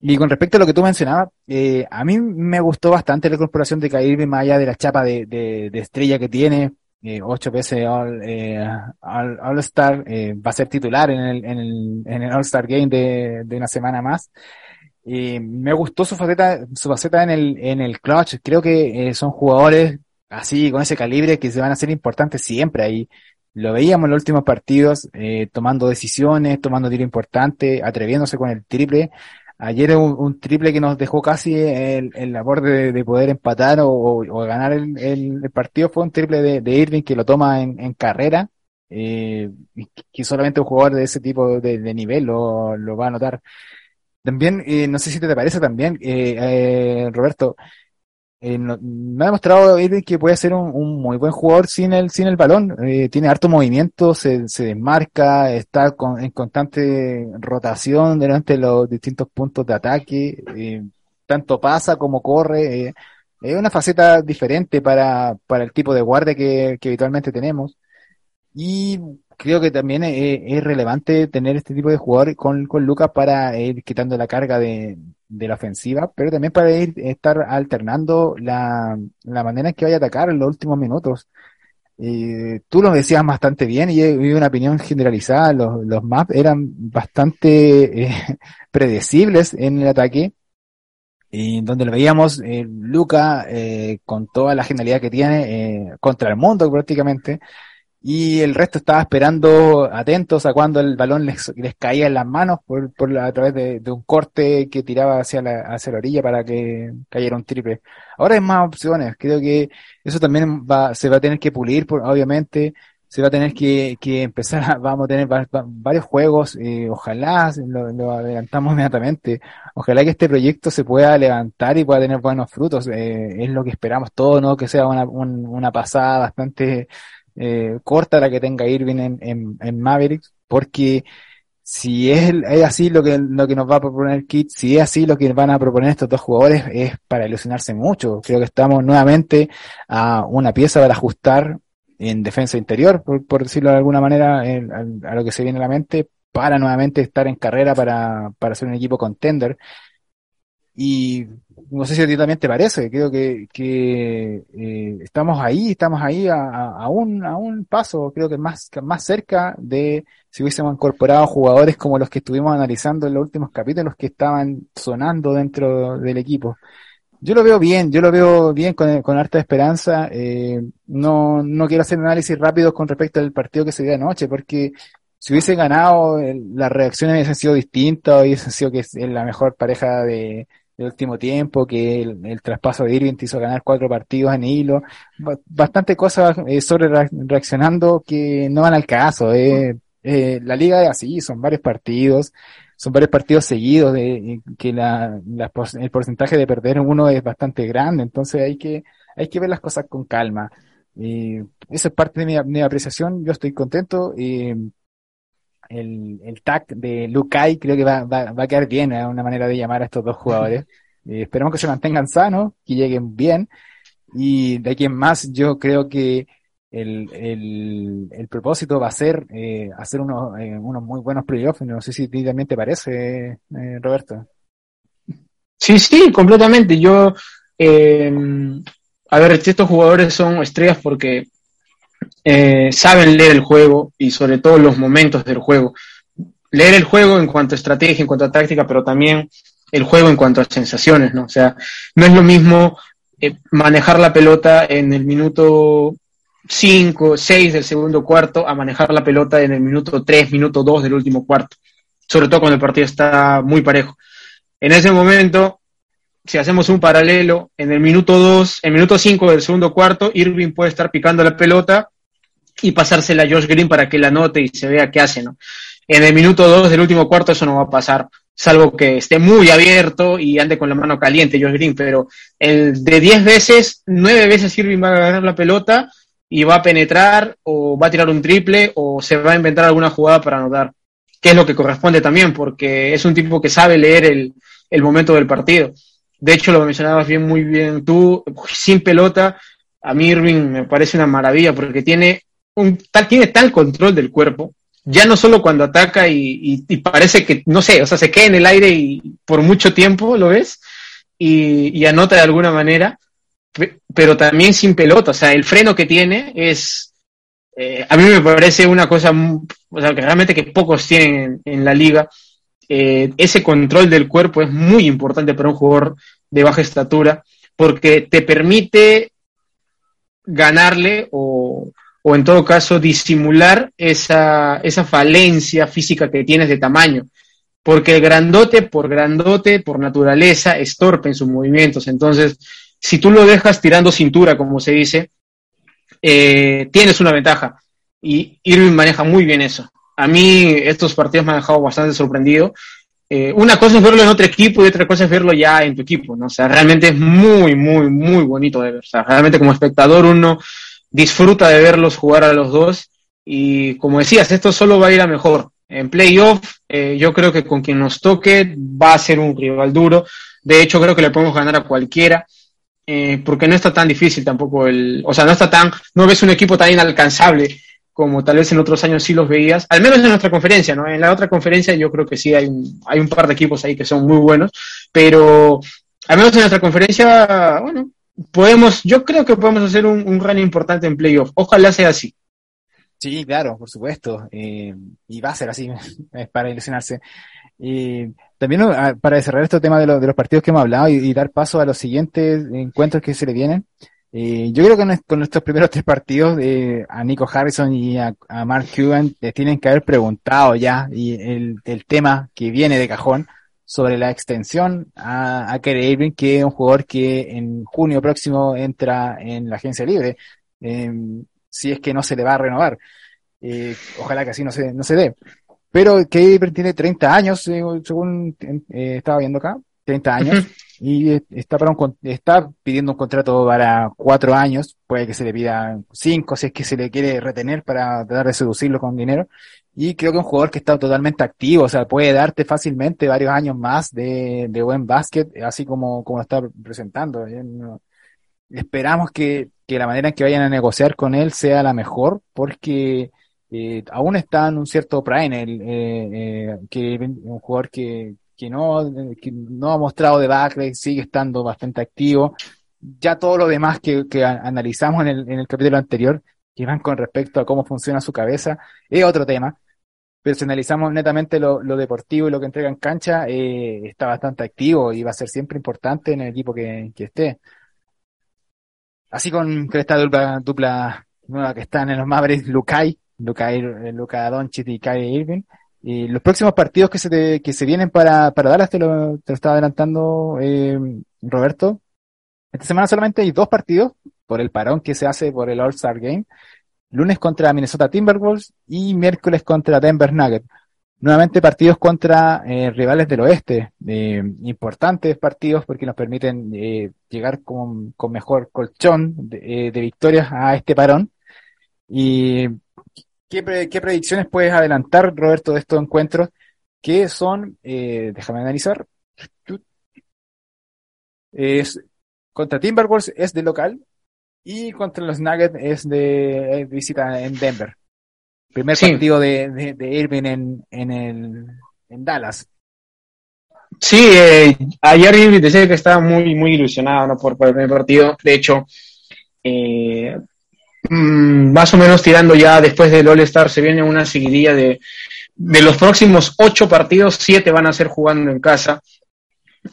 y con respecto a lo que tú mencionabas, eh, a mí me gustó bastante la incorporación de Kyrie más allá de la chapa de, de, estrella que tiene, eh, ocho veces All, eh, all, Star, eh, va a ser titular en el, en el, en el All Star Game de, de una semana más. Eh, me gustó su faceta, su faceta en el, en el clutch. Creo que eh, son jugadores así, con ese calibre, que se van a ser importantes siempre ahí. Lo veíamos en los últimos partidos, eh, tomando decisiones, tomando tiro importante, atreviéndose con el triple. Ayer un, triple que nos dejó casi el, el labor de, de poder empatar o, ganar el, el, partido fue un triple de, Irving que lo toma en, carrera, eh, que solamente un jugador de ese tipo de, de nivel lo, lo, va a notar. También, eh, no sé si te parece también, eh, eh, Roberto, eh, no, ha demostrado Irving que puede ser un, muy buen jugador sin el, sin el balón. Eh, tiene harto movimiento, se, se desmarca, está con, en constante rotación delante de los distintos puntos de ataque. Eh, tanto pasa como corre. Es una faceta diferente para, para el tipo de guardia que, que habitualmente tenemos. Y creo que también es, es, relevante tener este tipo de jugador con, con Lucas para ir quitando la carga de, de la ofensiva, pero también para ir estar alternando la, la manera en que vaya a atacar en los últimos minutos. Eh, tú lo decías bastante bien y, y una opinión generalizada, los, los maps eran bastante eh, (laughs) predecibles en el ataque, y donde lo veíamos eh, Luca eh, con toda la genialidad que tiene eh, contra el mundo prácticamente, y el resto estaba esperando atentos a cuando el balón les, les caía en las manos por, por la, a través de, de, un corte que tiraba hacia la, hacia la orilla para que cayera un triple. Ahora hay más opciones, creo que eso también va, se va a tener que pulir, por, obviamente, se va a tener que, que empezar, a, vamos a tener varios juegos, eh, ojalá, lo, adelantamos (laughs) inmediatamente, ojalá que este proyecto se pueda levantar y pueda tener buenos frutos, eh, es lo que esperamos todos, ¿no? Que sea una, una pasada bastante eh, corta la que tenga Irving en, en, en Mavericks, porque si es, es, así lo que, lo que nos va a proponer Kit, si es así lo que van a proponer estos dos jugadores, es para ilusionarse mucho. Creo que estamos nuevamente a una pieza para ajustar en defensa interior, por, decirlo de alguna manera, a, lo que se viene a la mente, para nuevamente estar en carrera para, para ser un equipo contender. Y no sé si a ti también te parece, creo que, que eh, estamos ahí, estamos ahí a, a, un, a un paso, creo que más, más cerca de si hubiésemos incorporado jugadores como los que estuvimos analizando en los últimos capítulos que estaban sonando dentro del equipo. Yo lo veo bien, yo lo veo bien con, con harta esperanza. Eh, no, no quiero hacer análisis rápido con respecto al partido que se dio anoche, porque si hubiese ganado, las reacciones hubiesen sido distintas, hubiesen sido que es la mejor pareja de, del último tiempo, que el, traspaso de Irving te hizo ganar cuatro partidos en hilo, bastante cosas eh, sobre reaccionando que no van al caso. Eh. Eh, la liga es así, son varios partidos, son varios partidos seguidos, de, que la, el porcentaje de perder uno es bastante grande, entonces hay que, hay que ver las cosas con calma. Eh, eso es parte de mi, mi apreciación, yo estoy contento. Eh, el, el tag de Lukai creo que va, va, va a quedar bien, es una manera de llamar a estos dos jugadores. (laughs) Eh, esperemos que se mantengan sanos, que lleguen bien. Y de aquí en más, yo creo que el, el, el propósito va a ser eh, hacer unos, eh, unos muy buenos playoffs. No sé si a ti también te parece, eh, Roberto. Sí, sí, completamente. Yo, eh, a ver, estos jugadores son estrellas porque eh, saben leer el juego y sobre todo los momentos del juego. Leer el juego en cuanto a estrategia, en cuanto a táctica, pero también el juego en cuanto a sensaciones, ¿no? O sea, no es lo mismo eh, manejar la pelota en el minuto 5, 6 del segundo cuarto a manejar la pelota en el minuto 3, minuto 2 del último cuarto, sobre todo cuando el partido está muy parejo. En ese momento, si hacemos un paralelo, en el minuto 2, en el minuto 5 del segundo cuarto, Irving puede estar picando la pelota y pasársela a Josh Green para que la note y se vea qué hace, ¿no? En el minuto 2 del último cuarto eso no va a pasar, salvo que esté muy abierto y ande con la mano caliente Josh Green, pero el de 10 veces, 9 veces Irving va a agarrar la pelota y va a penetrar o va a tirar un triple o se va a inventar alguna jugada para anotar, que es lo que corresponde también, porque es un tipo que sabe leer el, el momento del partido. De hecho, lo mencionabas bien, muy bien tú, sin pelota, a mí Irving me parece una maravilla porque tiene un tal, tiene tal control del cuerpo, ya no solo cuando ataca y, parece que, no sé, o sea, se queda en el aire y por mucho tiempo, ¿lo ves? Y, anota de alguna manera, pero también sin pelota, o sea, el freno que tiene es, eh, a mí me parece una cosa, o sea, que realmente que pocos tienen en, la liga. Eh, ese control del cuerpo es muy importante para un jugador de baja estatura porque te permite ganarle o, o en todo caso disimular esa, esa falencia física que tienes de tamaño. Porque el grandote, por grandote, por naturaleza, es torpe en sus movimientos. Entonces, si tú lo dejas tirando cintura, como se dice, eh, tienes una ventaja. Y Irving maneja muy bien eso. A mí estos partidos me han dejado bastante sorprendido. Eh, una cosa es verlo en otro equipo y otra cosa es verlo ya en tu equipo, ¿no? O sea, realmente es muy, muy, muy bonito de ver. O sea, realmente como espectador uno disfruta de verlos jugar a los dos. Y como decías, esto solo va a ir a mejor. En playoff, eh, yo creo que con quien nos toque va a ser un rival duro. De hecho, creo que le podemos ganar a cualquiera eh, porque no está tan difícil tampoco el, o sea, no está tan, no ves un equipo tan inalcanzable como tal vez en otros años sí los veías, al menos en nuestra conferencia, ¿no? En la otra conferencia yo creo que sí hay un, hay un par de equipos ahí que son muy buenos, pero al menos en nuestra conferencia, bueno, podemos, yo creo que podemos hacer un, un run importante en playoff. Ojalá sea así. Sí, claro, por supuesto. Eh, y va a ser así, (laughs) para ilusionarse. Y también ah, para cerrar este tema de, de, los partidos que hemos hablado y, dar paso a los siguientes encuentros que se le vienen, eh, yo creo que con estos primeros (laughs) tres partidos eh, a Nico Harrison y a, Mark Cuban les tienen que haber preguntado ya y el, el, tema que viene de cajón sobre la extensión a, a Irving, que es un jugador que en junio próximo entra en la agencia libre, eh, si es que no se le va a renovar. Eh, ojalá que así no se, no se dé. Pero Kevin tiene 30 años, eh, según eh, estaba viendo acá, 30 años, y está, para un, está pidiendo un contrato para cuatro años, puede que se le pida cinco si es que se le quiere retener para tratar de seducirlo con dinero, y creo que un jugador que está totalmente activo, o sea, puede darte fácilmente varios años más de, de buen básquet, así como, como lo está presentando. Esperamos que, que la manera en que vayan a negociar con él sea la mejor, porque eh, aún está en un cierto prime, el, eh, eh, que un jugador que, que no, que no ha mostrado de sigue estando bastante activo. Ya todo lo demás que, que analizamos en el, en el capítulo anterior, que van con respecto a cómo funciona su cabeza, es otro tema. Analizamos netamente lo, deportivo y lo que entrega en cancha, eh, está bastante activo y va a ser siempre importante en el equipo que, esté. Así con, esta dupla, nueva que están en los Mavericks, Lukai, Lukai, Luka Doncic y Kyrie Irving, y los próximos partidos que se, te, que se vienen para, para Dallas, te lo, te lo estaba adelantando eh, Roberto. Esta semana solamente hay dos partidos por el parón que se hace por el All-Star Game. Lunes contra Minnesota Timberwolves y miércoles contra Denver Nuggets. Nuevamente partidos contra eh, rivales del oeste. Eh, importantes partidos porque nos permiten eh, llegar con, con, mejor colchón de, de victorias a este parón. Y ¿Qué, ¿Qué, predicciones puedes adelantar, Roberto, de estos encuentros? Que son, eh, déjame analizar. Es, contra Timberwolves es de local y contra los Nuggets es de visita en Denver. Primer sí. partido de, de, de, Irving en, en, el, en Dallas. Sí, eh, ayer Irving decía que estaba muy, muy ilusionado ¿no? por, por el primer partido. De hecho, eh, mmm, más o menos tirando ya después del All-Star, se viene una seguidilla de, de los próximos ocho partidos, siete van a ser jugando en casa.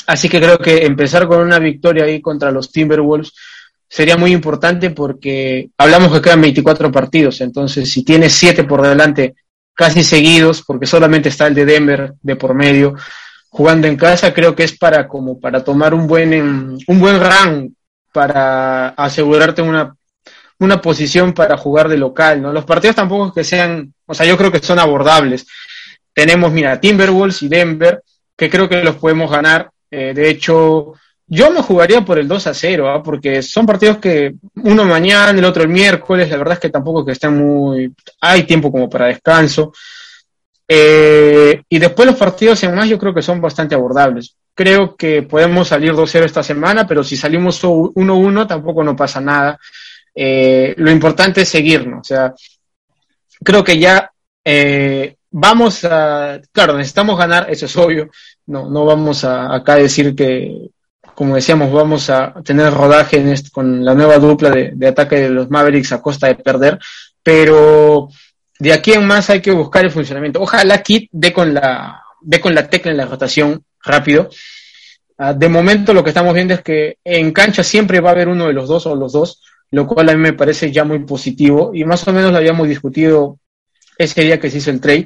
Así que creo que empezar con una victoria ahí contra los Timberwolves sería muy importante porque hablamos que quedan 24 partidos, entonces si tienes siete por delante casi seguidos, porque solamente está el de Denver de por medio, jugando en casa, creo que es para como para tomar un buen un buen run para asegurarte una una posición para jugar de local, ¿no? Los partidos tampoco es que sean, o sea, yo creo que son abordables. Tenemos, mira, Timberwolves y Denver, que creo que los podemos ganar. Eh, de hecho, yo me jugaría por el 2 a 0, ¿eh? porque son partidos que uno mañana, el otro el miércoles, la verdad es que tampoco que estén muy... Hay tiempo como para descanso. Eh, y después los partidos en más yo creo que son bastante abordables. Creo que podemos salir 2-0 esta semana, pero si salimos 1-1 tampoco no pasa nada eh, lo importante es seguirnos. O sea, creo que ya eh, vamos a, claro, necesitamos ganar, eso es obvio, no, no vamos a acá decir que, como decíamos, vamos a tener rodaje con la nueva dupla de, ataque de los Mavericks a costa de perder, pero de aquí en más hay que buscar el funcionamiento. Ojalá Kit dé con la, dé con la tecla en la rotación rápido. Uh, de momento lo que estamos viendo es que en cancha siempre va a haber uno de los dos o los dos, lo cual a mí me parece ya muy positivo y más o menos lo habíamos discutido ese día que se hizo el trade.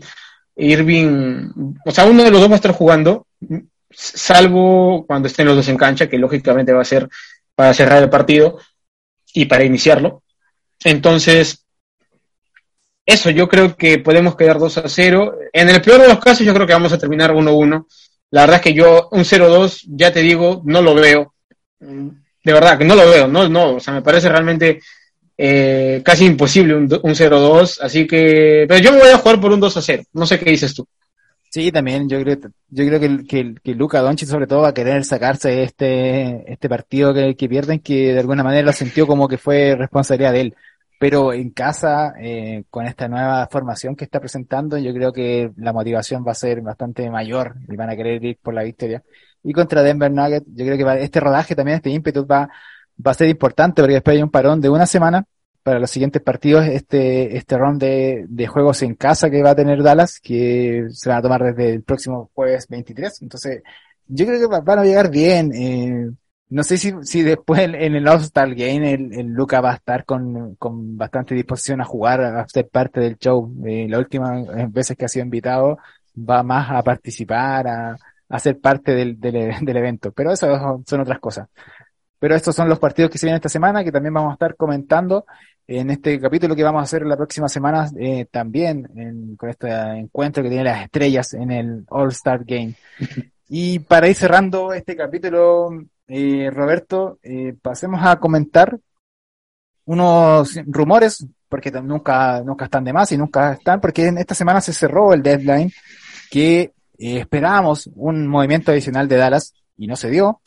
Irving, o sea, uno de los dos va a estar jugando, salvo cuando estén los dos en cancha, que lógicamente va a ser para cerrar el partido y para iniciarlo. Entonces, eso, yo creo que podemos quedar 2 a 0. En el peor de los casos, yo creo que vamos a terminar 1-1. La verdad es que yo un 0-2, ya te digo, no lo veo de verdad que no lo veo, no, no, o sea, me parece realmente eh, casi imposible un, un 0-2, así que, pero yo me voy a jugar por un 2-0, no sé qué dices tú. Sí, también, yo creo, yo creo que, que, que Luca Doncic sobre todo va a querer sacarse este, este partido que, pierden, que de alguna manera lo sintió como que fue responsabilidad de él. Pero en casa, eh, con esta nueva formación que está presentando, yo creo que la motivación va a ser bastante mayor y van a querer ir por la victoria y contra Denver Nuggets. Yo creo que este rodaje también, este ímpetu va, va a ser importante porque después hay un parón de una semana para los siguientes partidos, este, este round de, de juegos en casa que va a tener Dallas, que se van a tomar desde el próximo jueves 23. Entonces, yo creo que van a llegar bien. Eh, no sé si, si después en el All-Star Game el, Luca va a estar con, con bastante disposición a jugar, a ser parte del show. Eh, la última veces que ha sido invitado va más a participar, a, a ser parte del, del, (laughs) del, evento. Pero eso son otras cosas. Pero estos son los partidos que se vienen esta semana, que también vamos a estar comentando. En este capítulo que vamos a hacer la próxima semana eh, también con este encuentro que tiene las estrellas en el All Star Game. (laughs) Y para ir cerrando este capítulo, eh, Roberto, eh, pasemos a comentar unos rumores, porque nunca, nunca están de más y nunca están, porque en esta semana se cerró el deadline que esperábamos un movimiento adicional de Dallas y no se dio.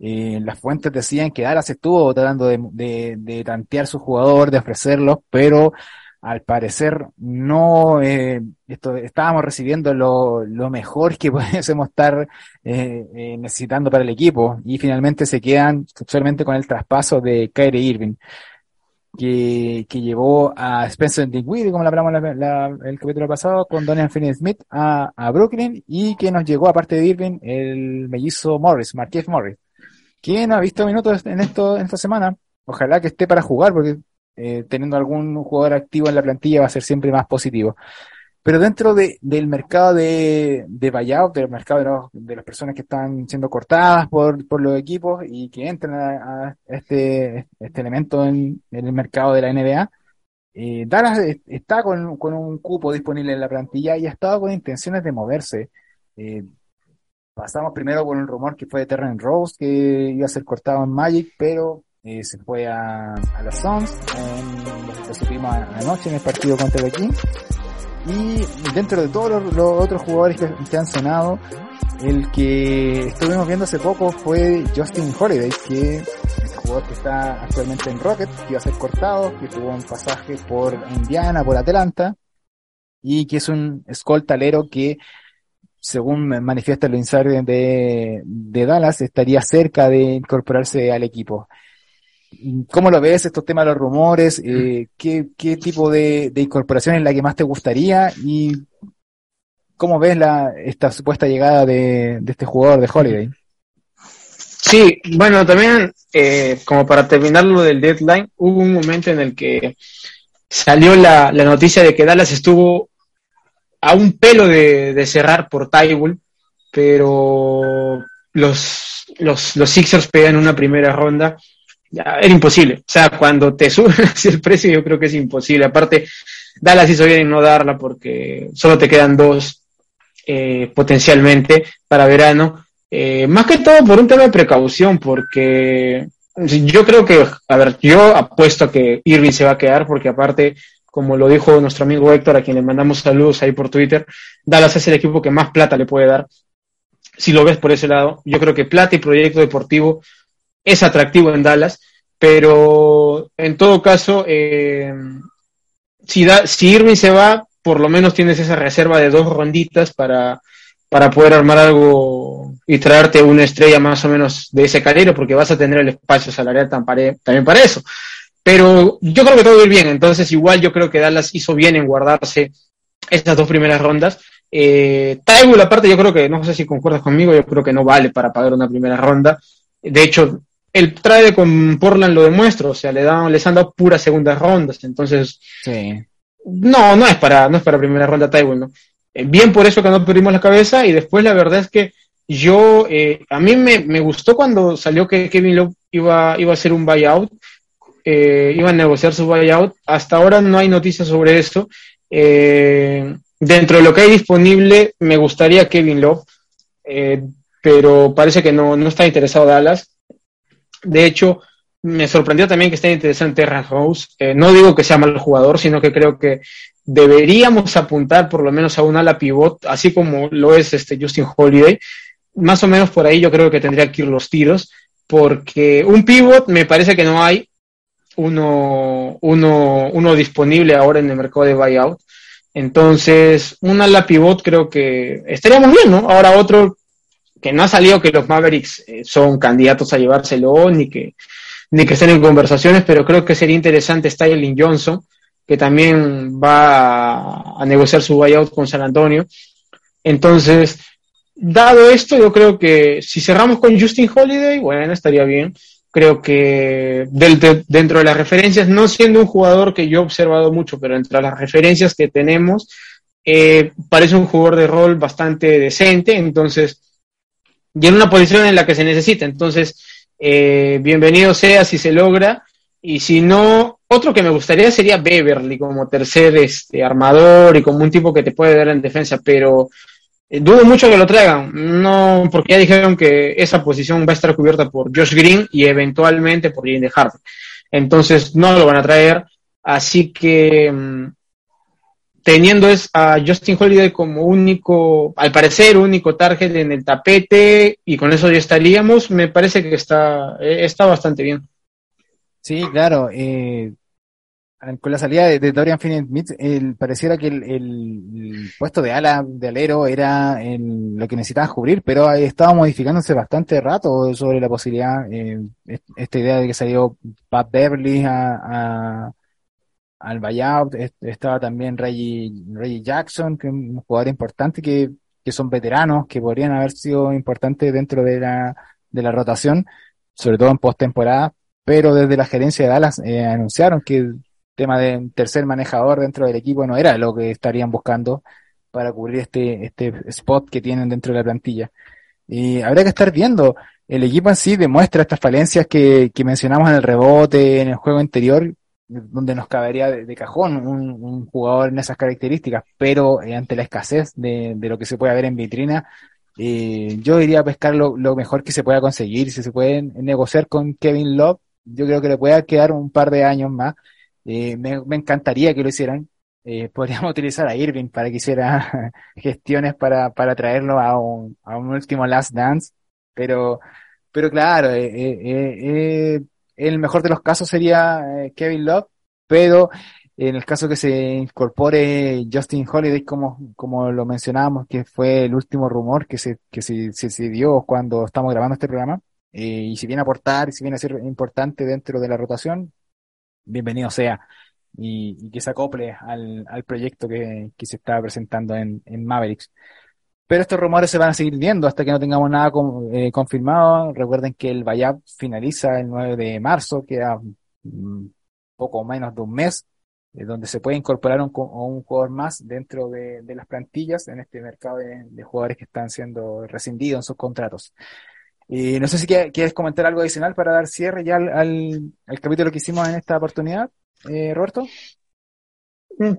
Eh, las fuentes decían que Dallas estuvo tratando de, de, tantear su jugador, de ofrecerlo, pero al parecer no eh, esto, estábamos recibiendo lo, lo mejor que (laughs) pudiésemos estar eh, necesitando para el equipo y finalmente se quedan solamente con el traspaso de Kyrie Irving que, que llevó a Spencer Dinwiddie, como lo hablamos la, el capítulo pasado, con Donian Finney-Smith a, a Brooklyn y que nos llegó aparte de Irving el mellizo Morris, Marquez Morris. ¿Quién ha visto minutos en esto en esta semana? Ojalá que esté para jugar, porque eh, teniendo algún jugador activo en la plantilla va a ser siempre más positivo. Pero dentro de, del mercado de, de buyout, del mercado de, las personas que están siendo cortadas por, por los equipos y que entran a, este, este elemento en, el mercado de la NBA, eh, Dallas está con, con, un cupo disponible en la plantilla y ha estado con intenciones de moverse. Eh, Pasamos primero con un rumor que fue de Terran Rose, que iba a ser cortado en Magic, pero eh, se fue a, a los Suns, lo supimos anoche en el partido contra el King. Y dentro de todos los, otros jugadores que, han sonado, el que estuvimos viendo hace poco fue Justin Holiday, que es el jugador que está actualmente en Rocket, que iba a ser cortado, que tuvo un pasaje por Indiana, por Atlanta, y que es un escoltalero que según manifiesta el insider de, de Dallas, estaría cerca de incorporarse al equipo. ¿Cómo lo ves estos temas de los rumores? Eh, ¿qué, ¿qué, tipo de, de, incorporación es la que más te gustaría? ¿Y cómo ves la, esta supuesta llegada de, de este jugador de Holiday? Sí, bueno, también eh, como para terminar lo del deadline, hubo un momento en el que salió la, la noticia de que Dallas estuvo a un pelo de, cerrar por Tybull, pero los, los, los Sixers pegan una primera ronda. Ya, era imposible. O sea, cuando te (laughs) suben el precio, yo creo que es imposible. Aparte, Dallas hizo bien en no darla porque solo te quedan dos eh, potencialmente para verano. Eh, más que todo por un tema de precaución, porque yo creo que, a ver, yo apuesto a que Irving se va a quedar porque aparte como lo dijo nuestro amigo Héctor, a quien le mandamos saludos ahí por Twitter, Dallas es el equipo que más plata le puede dar. Si lo ves por ese lado, yo creo que plata y proyecto deportivo es atractivo en Dallas, pero en todo caso, eh, si, si Irving se va, por lo menos tienes esa reserva de dos ronditas para, para poder armar algo y traerte una estrella más o menos de ese calibre, porque vas a tener el espacio salarial también para eso. Pero yo creo que todo va a ir bien, entonces igual yo creo que Dallas hizo bien en guardarse estas dos primeras rondas. Eh, la aparte, yo creo que, no sé si concuerdas conmigo, yo creo que no vale para pagar una primera ronda. De hecho, el trade con Portland lo demuestra, o sea, le dan, les han dado puras segundas rondas, entonces. No, no es para, no es para primera ronda Tywin, ¿no? Eh, bien por eso que no perdimos la cabeza, y después la verdad es que yo, eh, a mí me, me, gustó cuando salió que Kevin Love iba, iba a hacer un buyout, eh, iban a negociar su buyout. Hasta ahora no hay noticias sobre eso. Eh, dentro de lo que hay disponible, me gustaría Kevin Love, eh, pero parece que no, no está interesado Dallas. De hecho, me sorprendió también que esté interesado en Terra House. no digo que sea mal jugador, sino que creo que deberíamos apuntar por lo menos a un ala pivot, así como lo es este Justin Holiday. Más o menos por ahí yo creo que tendría que ir los tiros, porque un pivot me parece que no hay, uno, uno, uno disponible ahora en el mercado de buyout. Entonces, un ala pivot creo que estaríamos bien, ¿no? Ahora otro que no ha salido que los Mavericks eh, son candidatos a llevárselo, ni que, ni que estén en conversaciones, pero creo que sería interesante Styling Johnson, que también va a, negociar su buyout con San Antonio. Entonces, dado esto, yo creo que si cerramos con Justin Holiday, bueno, estaría bien creo que dentro de las referencias, no siendo un jugador que yo he observado mucho, pero entre las referencias que tenemos, eh, parece un jugador de rol bastante decente, entonces, y en una posición en la que se necesita, entonces, eh, bienvenido sea si se logra, y si no, otro que me gustaría sería Beverly como tercer este, armador y como un tipo que te puede dar en defensa, pero dudo mucho que lo traigan, no, porque ya dijeron que esa posición va a estar cubierta por Josh Green y eventualmente por Jane Harper. Entonces no lo van a traer, así que mm, teniendo es a Justin Holiday como único, al parecer único target en el tapete y con eso ya estaríamos, me parece que está, eh, está bastante bien. Sí, claro. Eh, con la salida de, Dorian Finney-Smith, pareciera que el, puesto de ala, de alero, era lo que necesitaban cubrir, pero estaba modificándose bastante rato sobre la posibilidad, eh, esta idea de que salió Pat Beverly a, al buyout, estaba también Reggie, Jackson, que es un jugador importante, que, que son veteranos, que podrían haber sido importantes dentro de la, de la rotación, sobre todo en postemporada, pero desde la gerencia de Dallas eh, anunciaron que el tema de tercer manejador dentro del equipo no era lo que estarían buscando para cubrir este, este spot que tienen dentro de la plantilla. Y habría que estar viendo, el equipo en sí demuestra estas falencias que, que mencionamos en el rebote, en el juego interior, donde nos cabería de, cajón un, jugador en esas características, pero eh, ante la escasez de, de, lo que se puede ver en vitrina, eh, yo iría a pescar lo, mejor que se pueda conseguir, si se pueden negociar con Kevin Love, yo creo que le puede quedar un par de años más. Eh, me, encantaría que lo hicieran. Eh, (laughs) podríamos utilizar a Irving para que hiciera (laughs) gestiones para, para traerlo a un, a un último Last Dance. Pero, pero claro, eh, eh, el mejor de los casos sería Kevin Love, pero en el caso que se incorpore Justin Holiday, como, como lo mencionábamos, que fue el último rumor que se, que se, se dio cuando estamos grabando este programa, y si viene a aportar, si viene a ser importante dentro de la rotación, bienvenido sea. Y, que se acople al, proyecto que, se está presentando en, en, Mavericks. Pero estos rumores se van a seguir viendo hasta que no tengamos nada eh, confirmado. Recuerden que el Bayab finaliza el 9 de marzo, queda mm, poco menos de un mes, eh, donde se puede incorporar un, jugador más dentro de, de, las plantillas en este mercado de, de jugadores que están siendo rescindidos en sus contratos. Y no sé si quieres comentar algo adicional para dar cierre ya al, capítulo que hicimos en esta oportunidad, eh, Roberto.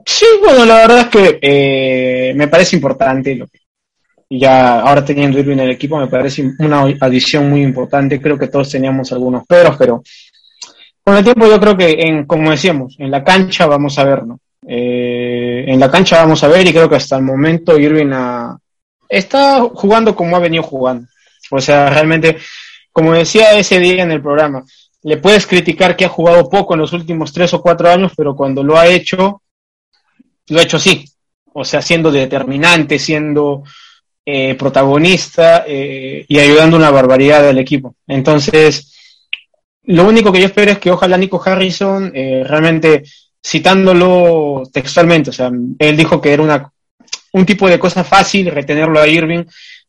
Sí, bueno, la verdad es que eh, me parece importante lo que ya ahora teniendo Irving en el equipo me parece una adición muy importante. Creo que todos teníamos algunos peros, pero con el tiempo yo creo que, en, como decíamos, en la cancha vamos a ver, ¿no? Eh, en la cancha vamos a ver y creo que hasta el momento Irving está jugando como ha venido jugando. O sea, realmente, como decía ese día en el programa, le puedes criticar que ha jugado poco en los últimos tres o cuatro años, pero cuando lo ha hecho, lo ha hecho sí. O sea, siendo determinante, siendo eh, protagonista eh, y ayudando una barbaridad al equipo. Entonces, lo único que yo espero es que ojalá Nico Harrison, eh, realmente citándolo textualmente, o sea, él dijo que era una, un tipo de cosa fácil retenerlo a Irving,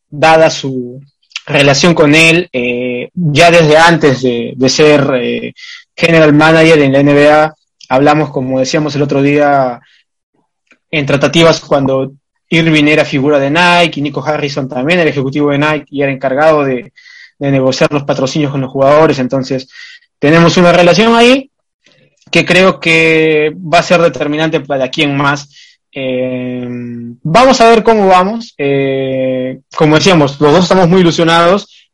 dada su, relación con él eh, ya desde antes de, ser eh, general manager en la NBA. Hablamos, como decíamos el otro día, en tratativas cuando Irving era figura de Nike y Nico Harrison también era ejecutivo de Nike y era encargado de, de negociar los patrocinios con los jugadores. Entonces, tenemos una relación ahí que creo que va a ser determinante para quién más eh, vamos a ver cómo vamos. Eh, como decíamos, los dos estamos muy ilusionados.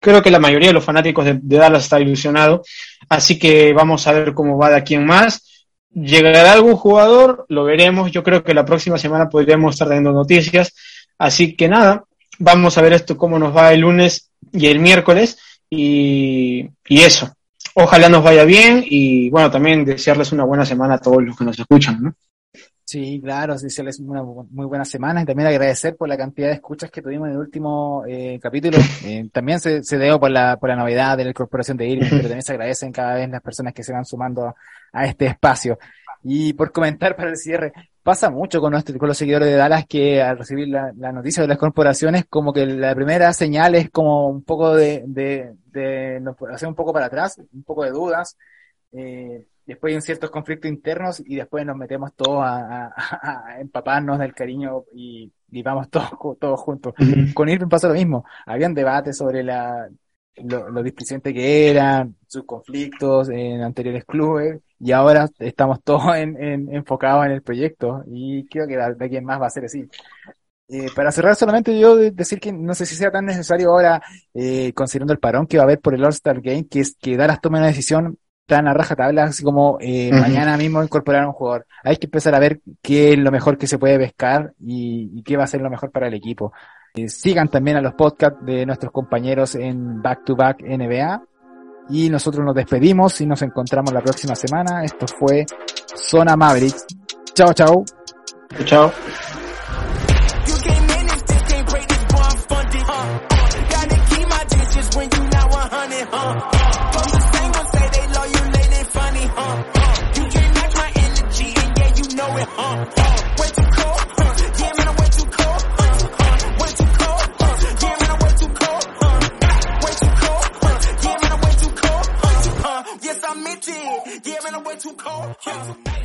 Creo que la mayoría de los fanáticos de, Dallas está ilusionado. Así que vamos a ver cómo va de aquí en más. ¿Llegará algún jugador? Lo veremos. Yo creo que la próxima semana podríamos estar dando noticias. Así que nada, vamos a ver esto cómo nos va el lunes y el miércoles. Y, eso. Ojalá nos vaya bien y bueno, también desearles una buena semana a todos los que nos escuchan. Sí, claro, desearles una muy buena semana y también agradecer por la cantidad de escuchas que tuvimos en el último eh, capítulo. Eh, también se, se debe por la, por la novedad de la incorporación de Irving, pero también se agradecen cada vez las personas que se van sumando a, este espacio. Y por comentar para el cierre, pasa mucho con, nuestro, con los seguidores de Dallas que al recibir la, la, noticia de las corporaciones, como que la primera señal es como un poco de, de, de, hacer un poco para atrás, un poco de dudas. Eh, después hay ciertos conflictos internos y después nos metemos todos a, empaparnos del cariño y, vamos todos, todos juntos. Con Irving pasa lo mismo. Habían debates sobre la, lo, lo displicente que eran, sus conflictos en anteriores clubes, y ahora estamos todos en, en- enfocados en el proyecto y creo que de de aquí en más va a ser así. Eh, para cerrar solamente yo de- decir que no sé si sea tan necesario ahora, eh, considerando el parón que va a haber por el All-Star Game, que es que Dallas tome una decisión tan a rajatabla, así como eh, mañana mismo incorporar a un jugador. Hay que empezar a ver qué es lo mejor que se puede pescar y, y qué va a ser lo mejor para el equipo. Eh, sigan también a los podcasts de nuestros compañeros en Back to Back NBA. Y nosotros nos despedimos y nos encontramos la próxima semana. Esto fue Zona Mavericks. Chao, chao. Chao. Yeah.